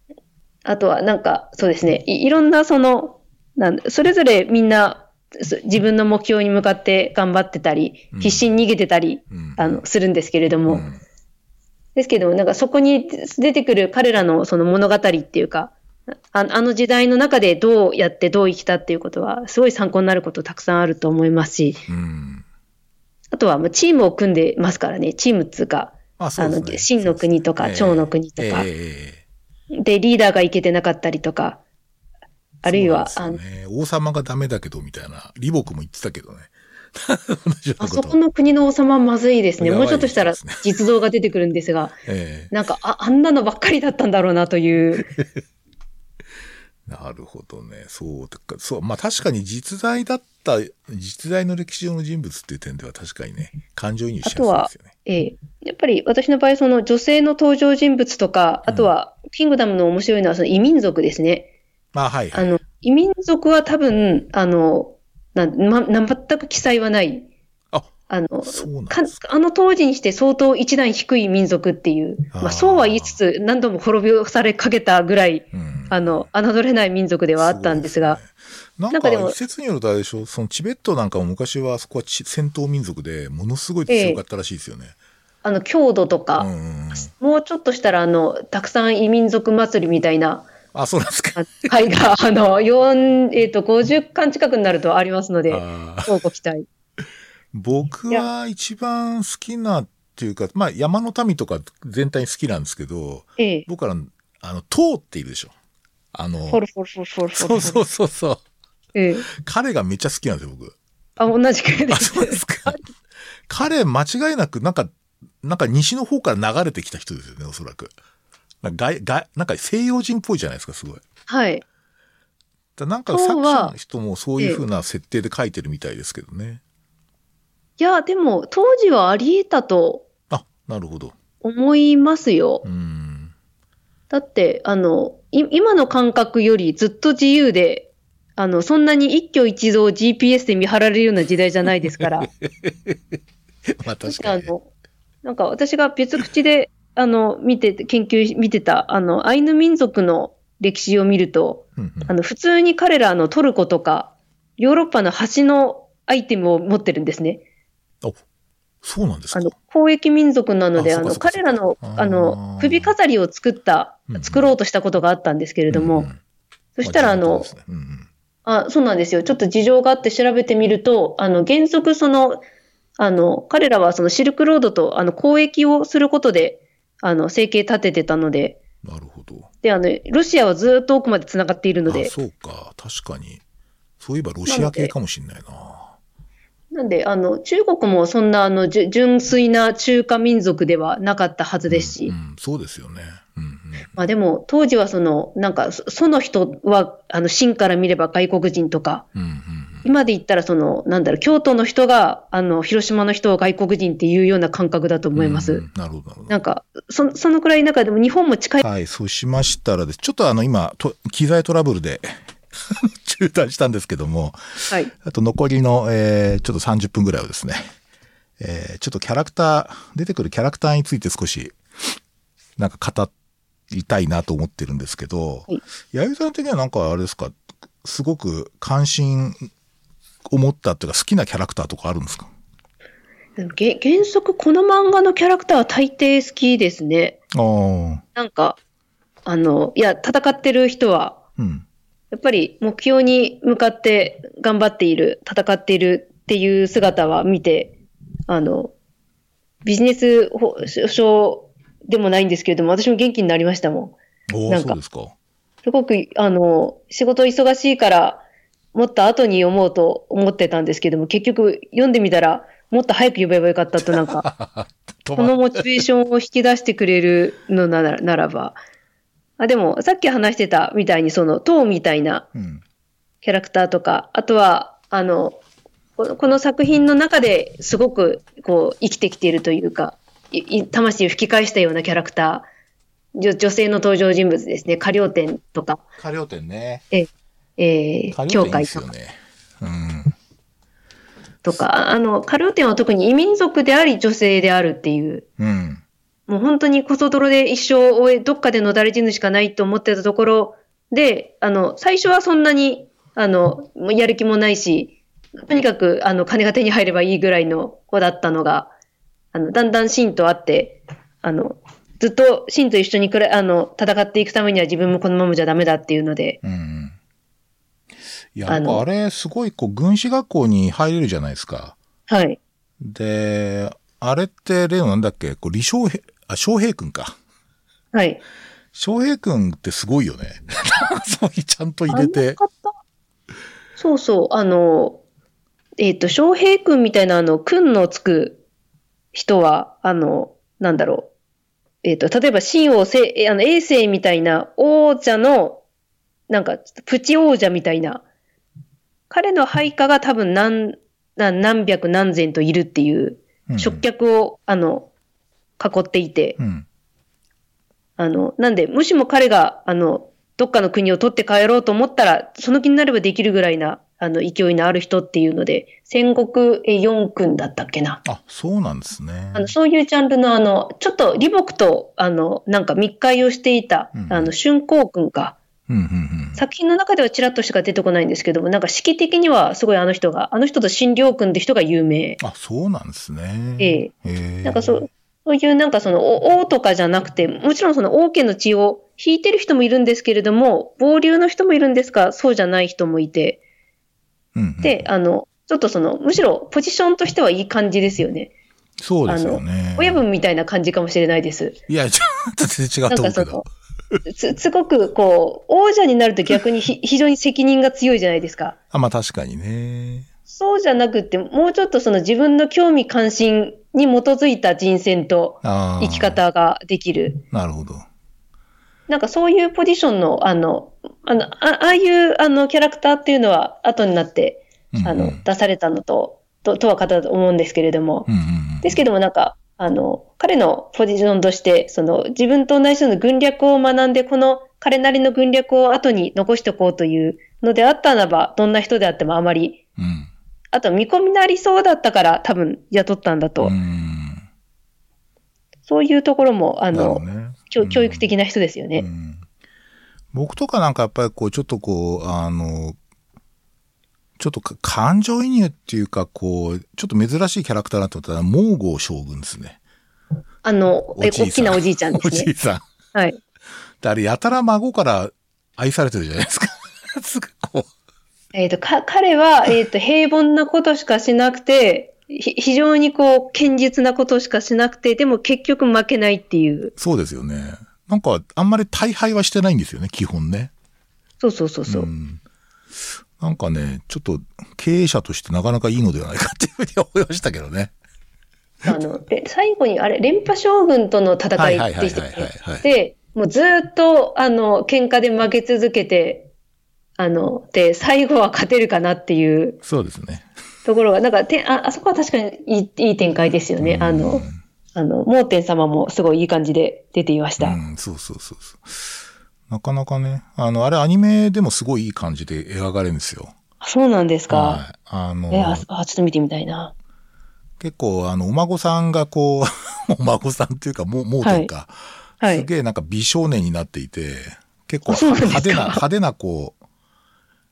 うん、あとは、なんか、そうですね。い、いろんなその、なんそれぞれみんな自分の目標に向かって頑張ってたり、必死に逃げてたり、うん、あの、するんですけれども、うんですけど、なんかそこに出てくる彼らのその物語っていうか、ああの時代の中でどうやってどう生きたっていうことは、すごい参考になることたくさんあると思いますし、うん、あとはチームを組んでますからね、チームっつうか、あ、ね、の、真の国とか、趙の国とか、えー、で、リーダーがいけてなかったりとか、あるいは、ね、王様がダメだけどみたいな、李牧も言ってたけどね。あそこの国の王様はまずいですね。もうちょっとしたら 実像が出てくるんですが、えー、なんかあ、あんなのばっかりだったんだろうなという。なるほどね。そう。そう。まあ確かに実在だった、実在の歴史上の人物っていう点では確かにね、感情移入しやすいですよね。あとは、ええやっぱり私の場合、その女性の登場人物とか、あとは、キングダムの面白いのはその異民族ですね。まあはい、はい、あの、異民族は多分、あの、なま、全く記載はない。あ、あの、あの当時にして相当一段低い民族っていう、まあそうは言いつつ何度も滅びされかけたぐらい、うん、あの、侮れない民族ではあったんですが。なんか、一説によるとあれでしょ、そのチベットなんかも昔はそこは戦闘民族でものすごい強かったらしいですよね。ええ。あの、郷土とか、うん、もうちょっとしたら、あの、たくさん異民族祭りみたいな、あ、そうなんですか。会が、あの、4、えっ、ー、と、50巻近くになるとありますので、そうご期待。僕は一番好きなっていうか、まあ、山の民とか全体に好きなんですけど、ええ、僕は、あの、塔っているでしょ。あの、フォルフォルフォルフォルそうそうそうそう。ええ、彼がめっちゃ好きなんですよ、僕。あ、同じくです。あ、そうですか。彼、間違いなく、なんか、なんか西の方から流れてきた人ですよね、おそらく。なんかがなんか西洋人っぽいじゃないですか、すごい。はい。なんか作者の人もそういうふうな設定で書いてるみたいですけどね。いや、でも当時はあり得たと。あ、なるほど。思いますよ。うん。だって、あの、今の感覚よりずっと自由で、あの、そんなに一挙一動 GPS で見張られるような時代じゃないですから。まあ確かに。なんか私が別口であの、見て、研究、見てた、あの、アイヌ民族の歴史を見ると、うんうん、あの、普通に彼らのトルコとか、ヨーロッパの橋のアイテムを持ってるんですね。あ、そうなんですか。あの、交易民族なので、あの、彼らの、あの、首飾りを作った、作ろうとしたことがあったんですけれども、うんうん、そしたら、あの、うんうん、あ、そうなんですよ。ちょっと事情があって調べてみると、あの、原則その、あの、彼らはそのシルクロードと、あの、交易をすることで、あの、生計立ててたので。なるほど。で、あの、ロシアはずっと奥まで繋がっているので。そうか、確かに。そういえばロシア系かもしれないな。なんで、あの、中国もそんな、あの、純粋な中華民族ではなかったはずですし。うん、うん、そうですよね。うんうん、まあでも、当時はその、なんか、その人は、あの、真から見れば外国人とか、うんうん今で言ったら、その、なんだろう、京都の人が、あの、広島の人を外国人っていうような感覚だと思います。なるほど。なんか、そそのくらい中でも日本も近い。はい、そうしましたらです。ちょっとあの、今、と機材トラブルで 中断したんですけども、はい。あと残りの、えー、ちょっと30分ぐらいをですね、えー、ちょっとキャラクター、出てくるキャラクターについて少しなんか語りたいなと思ってるんですけど、はい弥生さん的にはなんかあれですか、すごく関心を持ったっていうか好きなキャラクターとかあるんですか？げ原則この漫画のキャラクターは大抵好きですね。なんか、あの、いや、戦ってる人は、うん。やっぱり目標に向かって頑張っている、戦っているっていう姿は見て、あの、ビジネス書でもないんですけれども、私も元気になりましたもん。なんですか。すごく、あの、仕事忙しいから、もっと後に読もうと思ってたんですけども、結局読んでみたら、もっと早く読めばよかったとなんか、ここのモチベーションを引き出してくれるのならならば。あでも、さっき話してたみたいに、その、塔みたいなうん。キャラクターとか、あとは、あの、この作品の中ですごく、こう、生きてきているというか、魂を吹き返したようなキャラクター、女女性の登場人物ですね、歌謡店とか、過料店ね。えー、過料店いい教会とかね。うん。とか、あの、歌謡店は特に異民族であり女性であるっていう、うん。もう本当にこそ泥で一生を終え、どっかでのだれ死ぬしかないと思ってたところで、あの、最初はそんなに、あの、やる気もないし、とにかく、あの、金が手に入ればいいぐらいの子だったのが、あの、だんだんシンと会って、あの、ずっとシンと一緒にくらあの、戦っていくためには自分もこのままじゃダメだっていうので、うんうん。いや、あのなんかあれ、すごい、こう、軍師学校に入れるじゃないですか。はい。で、あれって例のなんだっけ？こう、李昌平、あ、昌平君か。はい。昌平君ってすごいよね。そういうちゃんと入れて。そうそう、あの、えっ、と、翔平君みたいな、あの、君のつく人は、あの、なんだろう。えっ、と、例えば、秦王せ、えあの、衛星みたいな王者の、なんか、プチ王者みたいな、彼の配下が多分何、何何百何千といるっていう、うん食客を、あの、囲っていて、うん。あの、なんで、もしも彼が、あの、どっかの国を取って帰ろうと思ったら、その気になればできるぐらいな、あの、勢いのある人っていうので、戦国え四君だったっけな。あ、そうなんですね。あの、そういうジャンルの、あの、ちょっと李牧と、あの、なんか密会をしていた、うんあの、春光君か。うん、うん、うん。作品の中ではちらっとしか出てこないんですけども、なんか式的にはすごいあの人が、あの人と新良君って人が有名。あ、そうなんですね。ええええなんかそう、そういうなんかその、お王とかじゃなくて、もちろんその王家の血を引いてる人もいるんですけれども、暴流の人もいるんですが、そうじゃない人もいて、うんうんで、あの、ちょっとその、むしろポジションとしてはいい感じですよね。そうですよね。親分みたいな感じかもしれないです。いや、ちょっと全然違うと思うけど。す、すごくこう、王者になると逆にひ 非常に責任が強いじゃないですか。あ、まあ確かにね。そうじゃなくって、もうちょっとその自分の興味関心に基づいた人選と。生き。方ができる。なるほど。なんかそういうポジションの、あの、あの、あああいう、あの、キャラクターっていうのは後になって、うんうんあの、出されたのと、と、とは方だと思うんですけれども、うんうんうん。ですけどもなんか、あの、彼のポジションとして、その、自分と同じような軍略を学んで、この彼なりの軍略を後に残しておこうというのであったならば、どんな人であってもあまり、うん。あと見込みなりそうだったから多分雇ったんだと、うん。そういうところも、あのね。教教育的な人ですよね。うん僕とかなんかやっぱりこう、ちょっとこう、あの、ちょっとか感情移入っていうか、こう、ちょっと珍しいキャラクターだと思ったら、モーゴー将軍ですね。あの、え大きなおじいちゃんですね。おじいさん。はい。であれ、やたら孫から愛されてるじゃないですか。すぐこえっ、と、か、彼は、えっ、と、平凡なことしかしなくて、ひ非常にこう、堅実なことしかしなくて、でも結局負けないっていう。う。そうですよね。なんか、あんまり大敗はしてないんですよね、基本ね。そうそうそうそう。んなんかね、ちょっと経営者としてなかなかいいのではないかっていうふうに思いましたけどね。あの、で最後に、あれ、連覇将軍との戦いでした。で、もうずーっと、あの、喧嘩で負け続けて、あの、で、最後は勝てるかなっていうそうですね。ところが、なんか、てあ、あそこは確かにいいいい展開ですよね。あの、あの、盲点様もすごいいい感じで出ていました。うん、そうそうそうそう。なかなかね、あの、あれアニメでもすごいいい感じで描かれるんですよ。あそうなんですか？はい。あの、えあ、あちょっと見てみたいな。結構、あの、お孫さんがこう、お孫さんっていうか、もう、もうというか、はいすげえなんか美少年になっていて、結構派手な、派手なこう、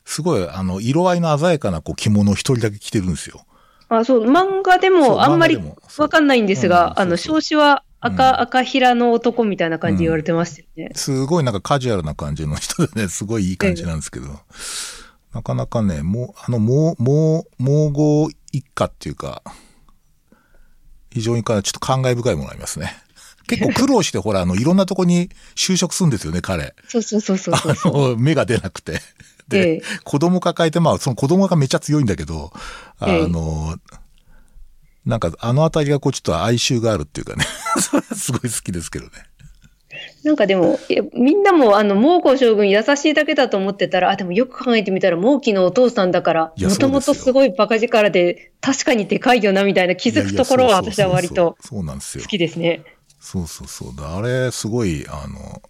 すごいあの、色合いの鮮やかなこう着物を一人だけ着てるんですよ。あ、そう、漫画でもあんまりわかんないんですうんが、あの、そうそう少子は赤、うん赤平の男みたいな感じで言われてますよね。すごいなんかカジュアルな感じの人でね、すごいいい感じなんですけど、なかなかね、もう、あの、もう、もう、毛号一家っていうか、非常にかちょっと感慨深いものがありますね。結構苦労して、ほら、あの、いろんなとこに就職するんですよね、彼。そうそうそうそう。あの、芽が出なくて。で、ええ子供抱えて、まあ、その子供がめっちゃ強いんだけど、あええの、なんか、あのあたりがこう、ちょっと哀愁があるっていうかね、それはすごい好きですけどね。なんかでも、みんなも、あの、蒙古将軍優しいだけだと思ってたら、あ、でもよく考えてみたら、蒙毅のお父さんだから、もともとすごいバカ力で、確かにでかいよな、みたいな気づくところは私は割とそうなんですよ好。きですね。そうそうそう。だあれ、すごい、あの、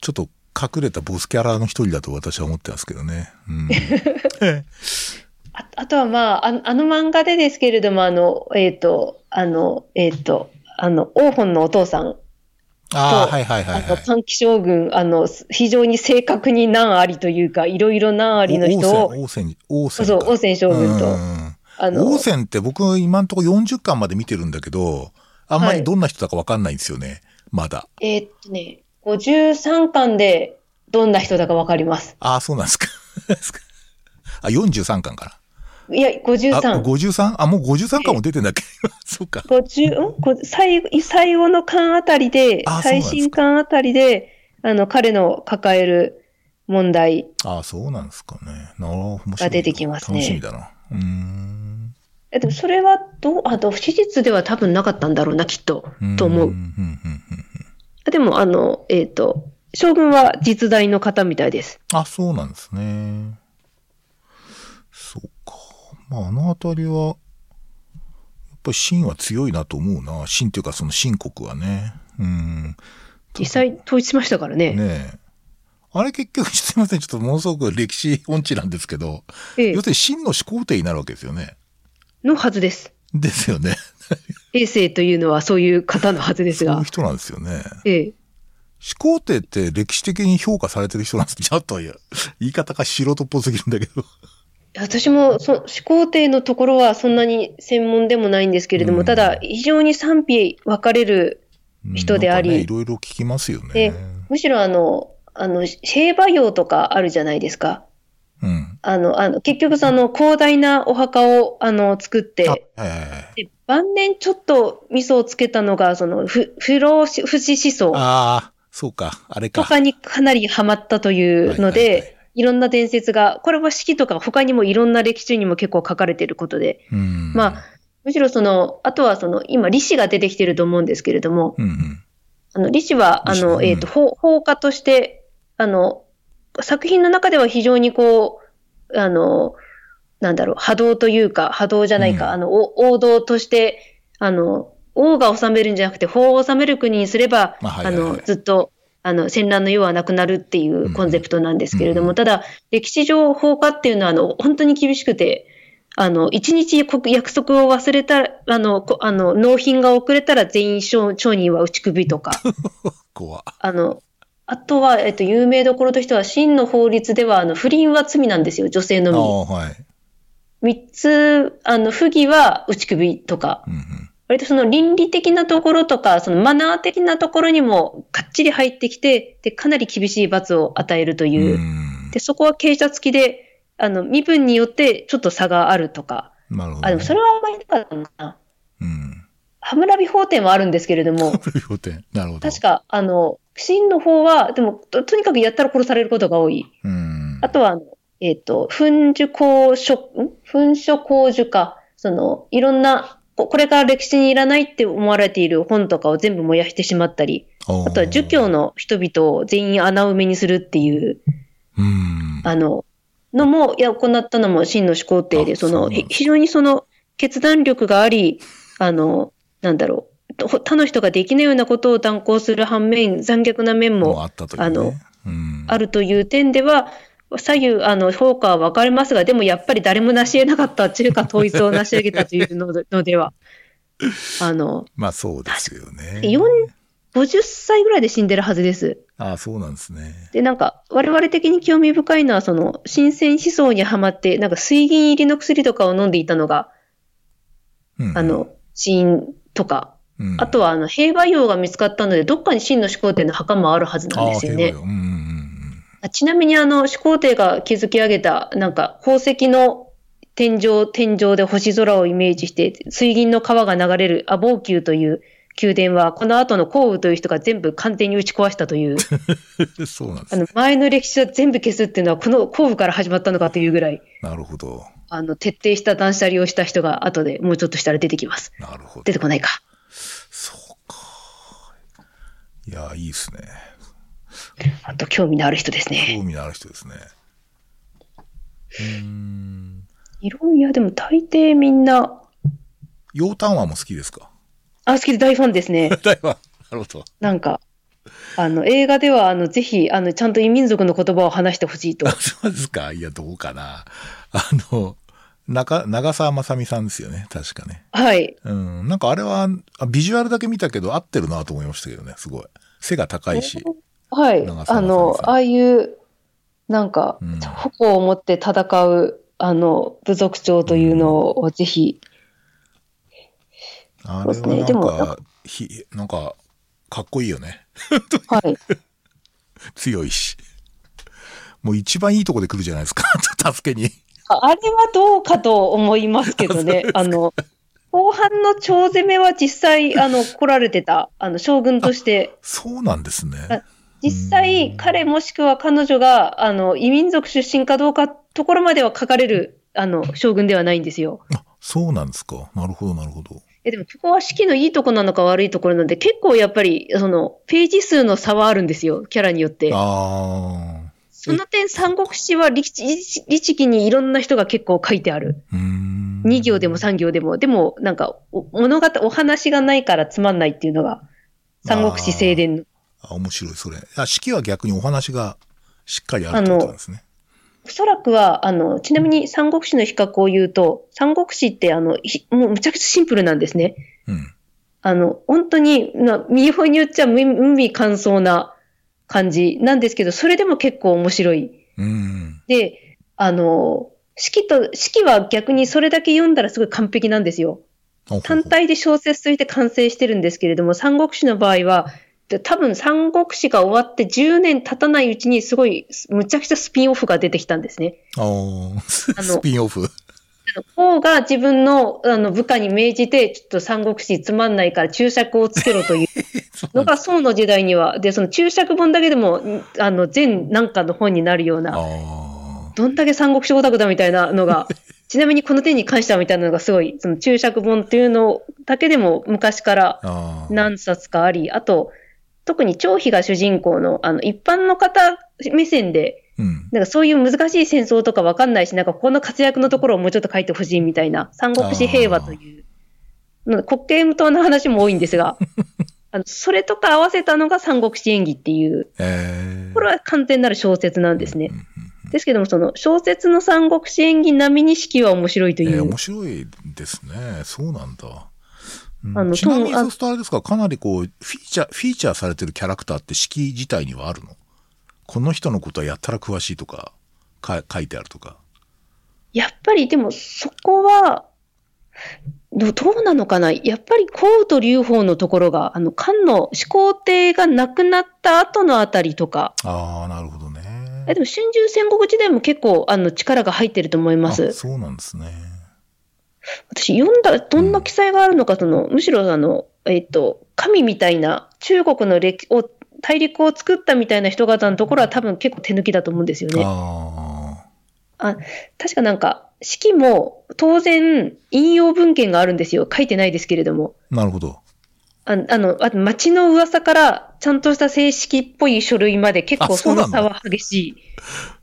ちょっと隠れたボスキャラの一人だと私は思ってますけどね。うん。ああとはまあ、ああの漫画でですけれども、あの、えっ、と、あの、えっ、と、あの、王本のお父さん、あはいはいはいあの、はい。短期将軍、あの、非常に正確に難ありというか、いろいろ難ありの人を、王戦、王戦、そう、王翦将軍と、うんあの、王戦って僕今んとこ40巻まで見てるんだけど、あんまりどんな人だかわかんないんですよね。まだ。えーっとね、53巻でどんな人だかわかります。ああ、そうなんですか。あ、43巻かいや、な。あ、53。53? あ、もう53巻も出てんだっけ？そうか。50ん？こ最後最後の巻あたりで最新巻あたりで、あの、彼の抱える問題、ああ、そうなんですかね。なるほど。面白が出てきますね楽しみだな。うーん。えでもそれはどう、あと、史実では多分なかったんだろうな、きっと、と思う。んんんんでも、あの、えーっと、将軍は実在の方みたいです。あ、そうなんですね。まあ、あのあたりは、やっぱり秦は強いなと思うな。秦っていうかその秦国はね。うん。実際統一しましたからね。ねえ。あれ結局、すいません。ちょっとものすごく歴史音痴なんですけど、ええ要するに秦の始皇帝になるわけですよね。のはずです。ですよね。衛星というのはそういう方のはずですがそういう。人なんですよね。ええ。始皇帝って歴史的に評価されてる人なんですちょっと言い方が素人っぽすぎるんだけど。私もそ始皇帝のところはそんなに専門でもないんですけれども、うんただ非常に賛否分かれる、うん人でありいろいろ聞きますよでね。むしろあの、あの、兵馬俑とかあるじゃないですか。うん。あの、あの、結局その広大なお墓をあの作って、あはいはいはい。で晩年ちょっと味噌をつけたのが、その、ふ不老不死思想ああ、そうか、あれか。とかにかなりハマったというのはいはいはいで、いろんな伝説が、これは式とか他にもいろんな歴史にも結構書かれていることで、うん。まあ、むしろその、あとはその、今、李氏が出てきてると思うんですけれども、うんうん。あの、李氏は、あの、李氏ねえっ、と、放放火として、あの、作品の中では非常にこう、あの、なんだろう、波動というか、波動じゃないか、うんあの、お王道として、あの、王が治めるんじゃなくて、法を治める国にすれば、まあはいあはいはいの、ずっと、あの、戦乱の世はなくなるっていうコンセプトなんですけれども、うんただ、歴史上放火っていうのは、あの、本当に厳しくて、あの、一日こ約束を忘れたら、あの、こあの、納品が遅れたら全員商商人は打ち首とか、怖あの、あとは、えっと、有名どころとしては、真の法律では、あの、不倫は罪なんですよ、女性のみ。はい。三つ、あの、不義は打ち首とか、うんうん。割とその倫理的なところとか、そのマナー的なところにもかっちり入ってきて、で、かなり厳しい罰を与えるという。うんで、そこは傾斜付きで、あの、身分によってちょっと差があるとか。なるほど。あ、でもそれはあんまりなかったのかな。うん。ハムラビ法典はあるんですけれども、要点。なるほど。確か、あの、真の方は、でもと、とにかくやったら殺されることが多い。うん。あとは、えっ、と、噴樹公書、ん？噴書公樹か、その、いろんな、ここれから歴史にいらないって思われている本とかを全部燃やしてしまったり、ああとは儒教の人々を全員穴埋めにするっていう、うん。あの、のも、いや、行ったのも真の始皇帝で、あその、非常にその、決断力があり、あの、なんだろう、ほ他の人ができないようなことを断行する反面、残虐な面もあったというね。あのうん、あるという点では、左右、あの、評価は分かれますが、でもやっぱり誰も成し得なかった中華統一を成し上げたというのでは、あの、まあそうですよね。4 50歳ぐらいで死んでるはずです。ああ、そうなんですね。で、なんか、我々的に興味深いのは、その、新鮮思想にはまって、なんか水銀入りの薬とかを飲んでいたのが、うん、あの、死因とか、うん、あとは、あの、兵馬俑が見つかったので、どっかに真の始皇帝の墓もあるはずなんですよね。あああちなみに、あの、始皇帝が築き上げた、なんか、宝石の天井、天井で星空をイメージして、水銀の川が流れる阿房宮という宮殿は、この後の項羽という人が全部完全に打ち壊したという、うん。そうなんですね。あの、前の歴史を全部消すっていうのは、この項羽から始まったのかというぐらい、なるほど。あの、徹底した断捨離をした人が後でもうちょっとしたら出てきます。なるほど出。てこないか。そうか。いや、いいですね。あと、興味のある人ですね。興味のある人ですね。うーん。いろいや、でも大抵みんな、洋丹話も好きですか？あ、好きで大ファンですね。大話。なるほど。なんか、あの、映画では、あの、ぜひ、あの、ちゃんと異民族の言葉を話してほしいとあ。そうですかいや、どうかな。あの、中、長澤まさみさんですよね。確かね。はい。うん。なんかあれは、あビジュアルだけ見たけど合ってるなと思いましたけどね。すごい。背が高いし。はい。あの、ああいう、なんかうん、矛を持って戦う、あの、部族長というのをぜひ、あれそうですねはなんでもなんか、ひ、なんか、かっこいいよね。はい。強いし。もう一番いいとこで来るじゃないですか。助けに。ああれはどうかと思いますけどね。あの、後半の長攻めは実際、あの、来られてた、あの、将軍として、そうなんですね。あ実際、彼もしくは彼女が、あの、異民族出身かどうかところまでは書かれる、あの、将軍ではないんですよ。あ、そうなんですか。なるほど、なるほど。え、でも、ここは式のいいとこなのか悪いところなんで、結構やっぱり、その、ページ数の差はあるんですよ、キャラによって。あその点、三国志は律儀にいろんな人が結構書いてある。ー。うーん。2行でも3行でも。でも、なんか、お物語、お話がないからつまんないっていうのが、三国志正伝の。あ、面白い、それ。あ、式は逆にお話がしっかりあるってことなんですね。おそらくは、あの、ちなみに三国志の比較を言うと、三国志って、あの、ひもうむちゃくちゃシンプルなんですね。うん。あの、本当に、な、見ようによっちゃ無無味乾燥な感じなんですけど、それでも結構面白い。うん。で、あの、式と、式は逆にそれだけ読んだらすごい完璧なんですよ。単体で小説として完成してるんですけれども、三国志の場合は、で多分三国志が終わって10年経たないうちにすごい、むちゃくちゃスピンオフが出てきたんですね。スあの スピンオフ。王が自分のあの部下に命じて、ちょっと三国志つまんないから注釈をつけろというのが宋の時代には、で、その注釈本だけでも、んあの、全なんかの本になるような、あどんだけ三国志オタクだみたいなのが、ちなみにこの点に関してはみたいなのがすごい、その注釈本っていうのだけでも昔から。何冊かあり、あと、特に張飛が主人公の、あの、一般の方目線で、うん。なんかそういう難しい戦争とかわかんないし、なんかここの活躍のところをもうちょっと書いてほしいみたいな、三国志平和という、の国慶無党の話も多いんですが、あのそれとか合わせたのが三国志演義っていう、ええこれは完全なる小説なんですねうん。うんですけども、その小説の三国志演義並みに式は面白いという。えー面白いですね。そうなんだ。うんあのちなみにそうするとあれですか、かなりこう、フィーチャー、フィーチャーされてるキャラクターって式自体にはあるの？この人のことはやったら詳しいとか、か書いてあるとか。やっぱりでもそこは、どどうなのかな？やっぱり項羽と劉邦のところが、あの、漢の始皇帝が亡くなった後のあたりとか、ああ、なるほどね。えでも春秋戦国時代も結構あの力が入ってると思いまあす。そうなんですね。私読んだ、どんな記載があるのか、その、むしろあの、えっ、と、神みたいな中国の歴を、大陸を作ったみたいな人方のところは多分結構手抜きだと思うんですよね。ああ確かなんか、式も当然引用文献があるんですよ。書いてないですけれども。あ、なるほど。ああの、あと町の噂からちゃんとした正式っぽい書類まで結構あそなの差は激しい。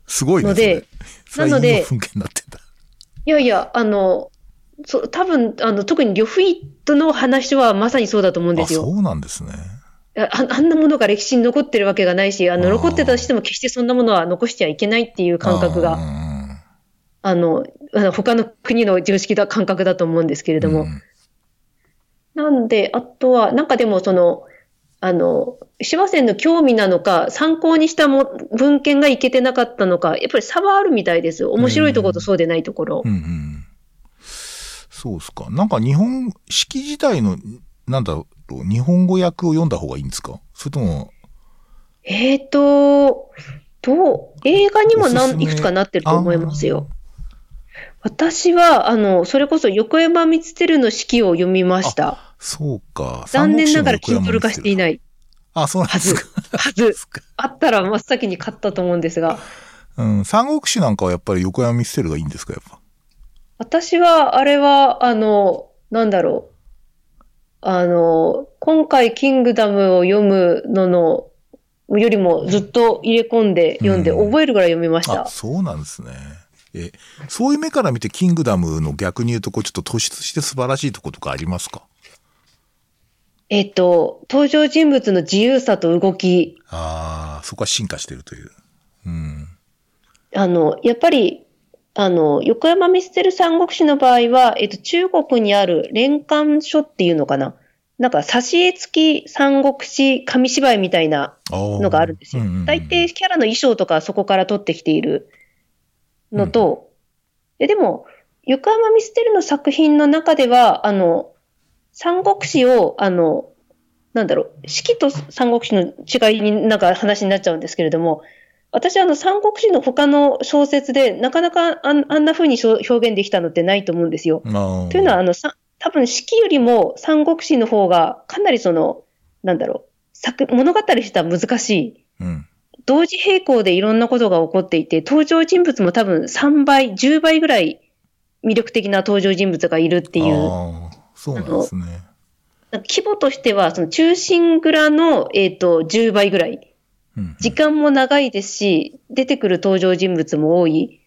すごいね。のでなので。いやいや、あの、そう多分あの特に呂不韋との話はまさにそうだと思うんであ、すよ。そうなんですね。ああんなものが歴史に残ってるわけがないし、あの残ってたとしても決してそんなものは残しちゃいけないっていう感覚が、ああの、あの他の国の常識だ感覚だと思うんですけれーども。うんなんで、あとは、なんかでもその、あの、芝線の興味なのか、参考にしたも文献がいけてなかったのか、やっぱり差はあるみたいですよ。面白いところとそうでないところ。うんうん。そうっすか。なんか日本、式自体の、なんだろう、日本語訳を読んだ方がいいんですか？それとも、えーと、どう、映画にも何いくつかなってると思いますよ。私は、あの、それこそ横山光輝の式を読みました。そうか。残念ながら三国志の Kindle 化していない。い。あ、そうなんですか。はず。あったら真っ先に買ったと思うんですが、うん。三国志なんかはやっぱり横山光輝がいいんですか、やっぱ？私は、あれは、あの、なんだろう。あの、今回、キングダムを読むのの、よりもずっと入れ込んで読んで、うん覚えるぐらい読みましあ、た。そうなんですね。え、そういう目から見て、キングダムの逆に言うと、こう、ちょっと突出して素晴らしいとことかありますか？えっと、登場人物の自由さと動き、ああ、そこは進化してるという。うん。あの、やっぱり、あの、横山ミステル三国志の場合は、えっと、中国にある連環書っていうのかな。なんか、挿絵付き三国志紙芝居みたいなののがあるんですよ。大抵キャラの衣装とかそこから取ってきているのと、ででも、横浜ミステルの作品の中では、あの、三国志を、あの、なんだろう、四季と三国志の違いになんか話になっちゃうんですけれども、私はあの三国志の他の小説でなかなかあんあんな風に表現できたのってないと思うんですよ。というのは、あの、さ多分四季よりも三国志の方がかなりその、なんだろう、作、物語としては難しい。うん。同時並行でいろんなことが起こっていて、登場人物も多分3倍、10倍ぐらい魅力的な登場人物がいるっていう、ああ、そうなんですね。規模としては、その中心蔵の、えっ、と、10倍ぐらい。うん時間も長いですし、出てくる登場人物も多い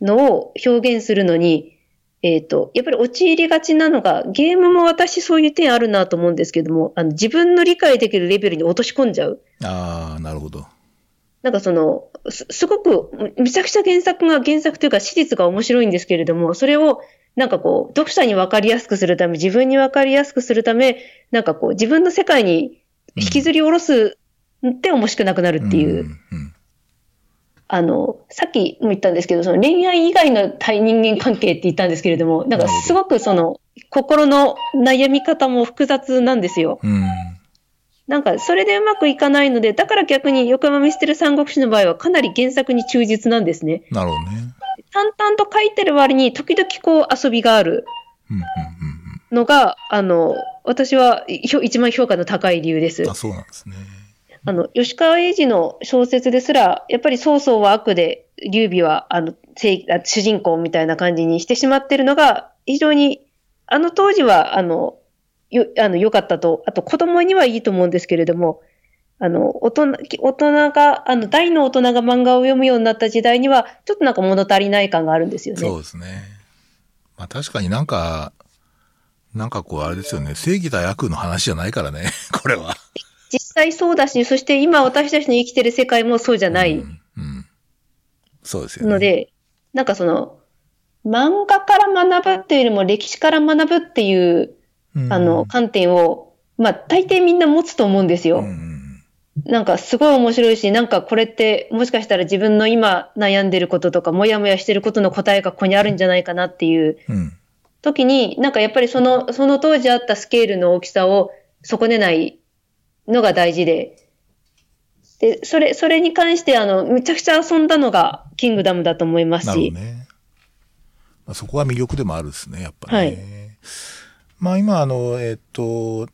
のを表現するのに、えっ、と、やっぱり陥りがちなのが、ゲームも私そういう点あるなと思うんですけども、あの自分の理解できるレベルに落とし込んじゃう。ああ、なるほど。なんかその、すすごく、めちゃくちゃ原作が、原作というか史実が面白いんですけれども、それを、なんかこう、読者に分かりやすくするため、自分に分かりやすくするため、なんかこう、自分の世界に引きずり下ろすって面白くなくなるっていう、んうんあの、さっきも言ったんですけど、その恋愛以外の対人間関係って言ったんですけれども、なんかすごくその、心の悩み方も複雑なんですよ。うん。なんか、それでうまくいかないので、だから逆に横浜ミステル三国志の場合はかなり原作に忠実なんですね。なるほどね。淡々と書いてる割に時々こう遊びがあるうんうんのが、あの、私は一番評価の高い理由ですうん。あ、。そうなんですね。あの、吉川英治の小説ですら、やっぱり曹操は悪で、劉備は、あの、主人公みたいな感じにしてしまってるのが、非常に、あの当時は、あの、よ、あの、良かったと、あと子供にはいいと思うんですけれども、あの、大人、大人が、あの、大の大人が漫画を読むようになった時代には、ちょっとなんか物足りない感があるんですよね。そうですね。まあ確かになんか、なんかこうあれですよね。正義対悪の話じゃないからね。これは。実際そうだし、そして今私たちの生きてる世界もそうじゃない。うん。うんそうですよね。ので、なんかその、漫画から学ぶっていうよりも歴史から学ぶっていう、うんあの、観点を、まあ、大抵みんな持つと思うんですよ。なんかすごい面白いし、なんかこれって、もしかしたら自分の今悩んでることとか、もやもやしてることの答えがここにあるんじゃないかなっていううん。時に、なんかやっぱりその、その当時あったスケールの大きさを損ねないのが大事で、で、それ、それに関して、あの、めちゃくちゃ遊んだのが、キングダムだと思いますしね。まあ、そこが魅力でもあるですね、やっぱね。はいまあ今、あの、えっと、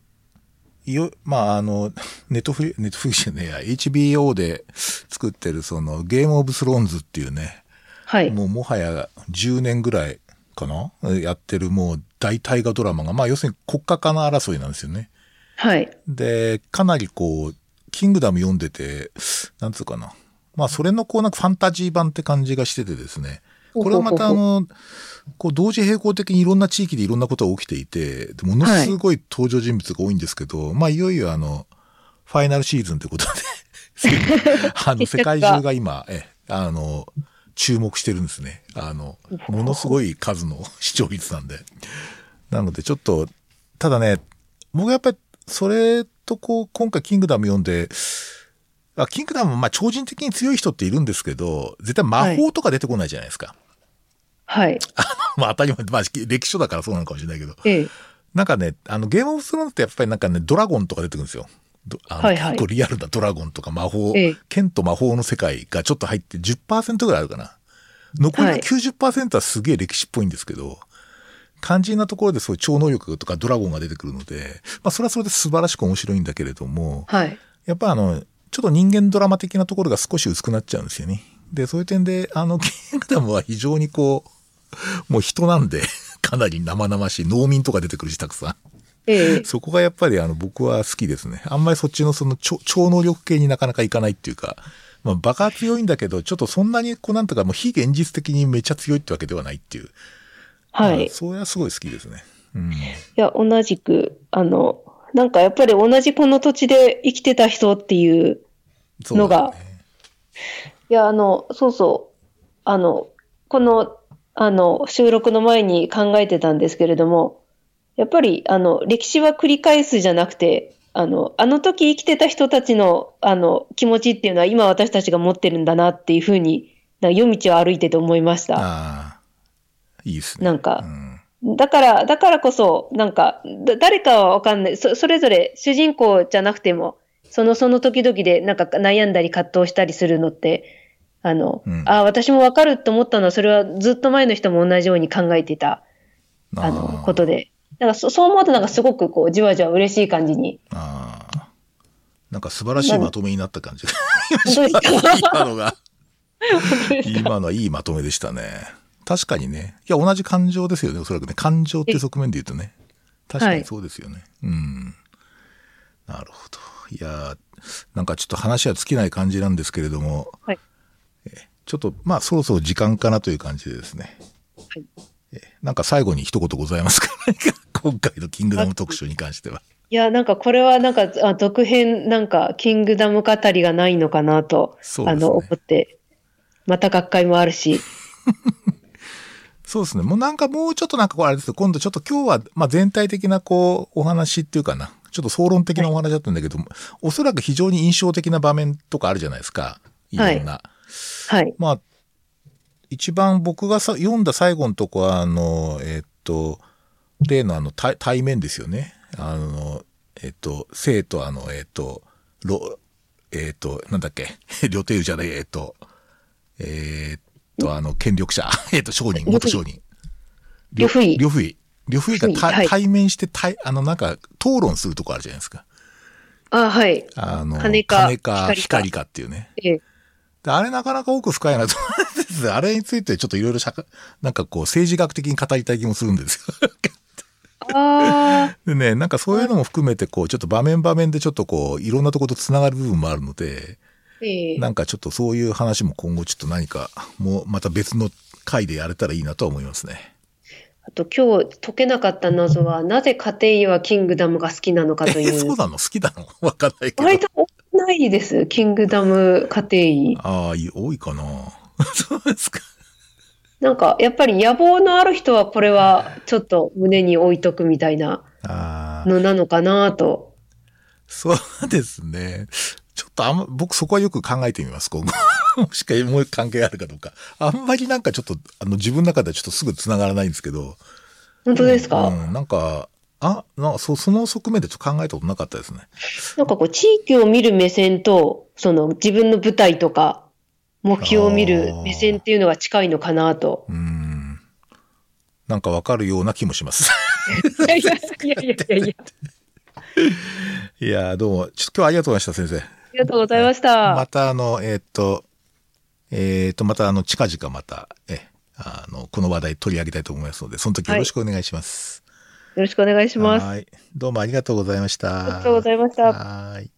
いよ、まああの、ネットフリ、ネットフリじゃねえや、HBO で作ってるそのゲームオブスローンズっていうね、はい。もうもはや10年ぐらいかな？やってるもう大大河ドラマが、まあ要するに国家間の争いなんですよね。はい。で、かなりこう、キングダム読んでて、なんつうかな。まあそれのこうなんかファンタジー版って感じがしててですね。これはまたあの、こう同時並行的にいろんな地域でいろんなことが起きていて、でものすごい登場人物が多いんですけど、まあいよいよあの、ファイナルシーズンということで、あの、世界中が今、え、あの、注目してるんですね。あの、ものすごい数の視聴率なんで。なのでちょっと、ただね、僕やっぱりそれとこう、今回キングダム読んで、あキングダム、まあ超人的に強い人っているんですけど、絶対魔法とか出てこないじゃないですか。はい。まあ当たり前、まあ歴史書だからそうなのかもしれないけど。ええ。なんかね、あの、ゲームオブスローンってやっぱりなんかね、ドラゴンとか出てくるんですよ。どあのはいはい結構リアルなドラゴンとか魔法、ええ剣と魔法の世界がちょっと入って10%ぐらいあるかな。残りのはい90%はすげえ歴史っぽいんですけど、肝心なところでそういう超能力とかドラゴンが出てくるので、まあそれはそれで素晴らしく面白いんだけれども、はい。やっぱあの、ちょっと人間ドラマ的なところが少し薄くなっちゃうんですよね。で、そういう点で、あの、キングダムは非常にこう、もう人なんで、かなり生々しい農民とか出てくるし、たくさん。ええ。そこがやっぱりあの僕は好きですね。あんまりそっちのその超超能力系になかなかいかないっていうか、まあバカ強いんだけど、ちょっとそんなにこうなんとかもう非現実的にめっちゃ強いってわけではないっていう。はい。いそれはすごい好きですね。うん。や、同じく、あの、なんかやっぱり同じこの土地で生きてた人っていう、のがいや、あの、そうそう、あの、この、あの、収録の前に考えてたんですけれども、やっぱり、あの、歴史は繰り返すじゃなくて、あの、あの時生きてた人たちの、あの、気持ちっていうのは今私たちが持ってるんだなっていうふうに、な夜道を歩いてて思いました。いいですね。なんかうんだから、だからこそ、なんか、だ誰かはわかんない。そ、それぞれ主人公じゃなくても、そのその時々でなんか悩んだり葛藤したりするのって、あの、うんあ私もわかると思ったのは、それはずっと前の人も同じように考えてた、あの、ーことで。なんかそそう思うとなんかすごくこう、じわじわ嬉しい感じに。ああ。なんか素晴らしいまとめになった感じが。今のが。今のはいいまとめでしたね。確かにね。いや、同じ感情ですよね。おそらくね。感情って側面で言うとね。確かにそうですよね。うん。なるほど。いやーなんかちょっと話は尽きない感じなんですけれども、はい。ちょっと、まあ、そろそろ時間かなという感じでですね。はいえなんか最後に一言ございますか？今回のキングダム特集に関しては。いや、なんかこれはなんか、あ続編、なんか、キングダム語りがないのかなと、ねあの、思って、また学会もあるし、そうですね。もうなんかもうちょっとなんかこうあれですよ。今度ちょっと今日は、まあ全体的なこう、お話っていうかな。ちょっと総論的なお話だったんだけども、おそらく非常に印象的な場面とかあるじゃないですか。いろんな。はい。まあ、一番僕がさ読んだ最後のとこは、あの、えっと、例のあの対対面ですよね。あの、えっと、生とあの、えっと、ろ、えっと、なんだっけ、両手じゃない、えっと、えっと、あの、権力者、えっと、商人、元商人。呂不韋呂不韋。呂不韋が対はい対面して対、あの、なんか、討論するとこあるじゃないですか。あ、はい。あの、金か金か光かっていうね。ええ。であれなかなか奥深いなと思うんです。あれについてちょっといろいろなんかこう政治学的に語りたい気もするんですよ。ああ、でね、なんかそういうのも含めてこう、ちょっと場面場面でちょっとこう、いろんなところと繋がる部分もあるので、ええ。なんかちょっとそういう話も今後ちょっと何か、もうまた別の回でやれたらいいなとは思いますね。あと今日解けなかった謎は、なぜ家庭医はキングダムが好きなのかといえ、そうう。なの？好きなの？わかんないけど。割とないです。キングダム家庭医。ああ、多いかな。そうですか。なんか、やっぱり野望のある人はこれはちょっと胸に置いとくみたいなああ、のなのかなと。そうですね。ちょっとあんま、僕そこはよく考えてみます、今後。もしかもう関係あるかどうか。あんまりなんかちょっと、あの、自分の中ではちょっとすぐ繋がらないんですけど。本当ですか、うん、なんか、あ、なそその側面でちょっと考えたことなかったですね。なんかこう、地域を見る目線と、その自分の舞台とか、目標を見る目線っていうのが近いのかなと。うん。なんかわかるような気もします。いやいやいやいやいや。いやーどうも、ちょっと今日はありがとうございました、先生。ありがとうございました。またあの、えーっと、えーっと、またあの、近々また、え、あの、この話題取り上げたいと思いますので、その時よろしくお願いします。よろしくお願いします。あはい。どうもありがとうございました。りがとうございました。はい。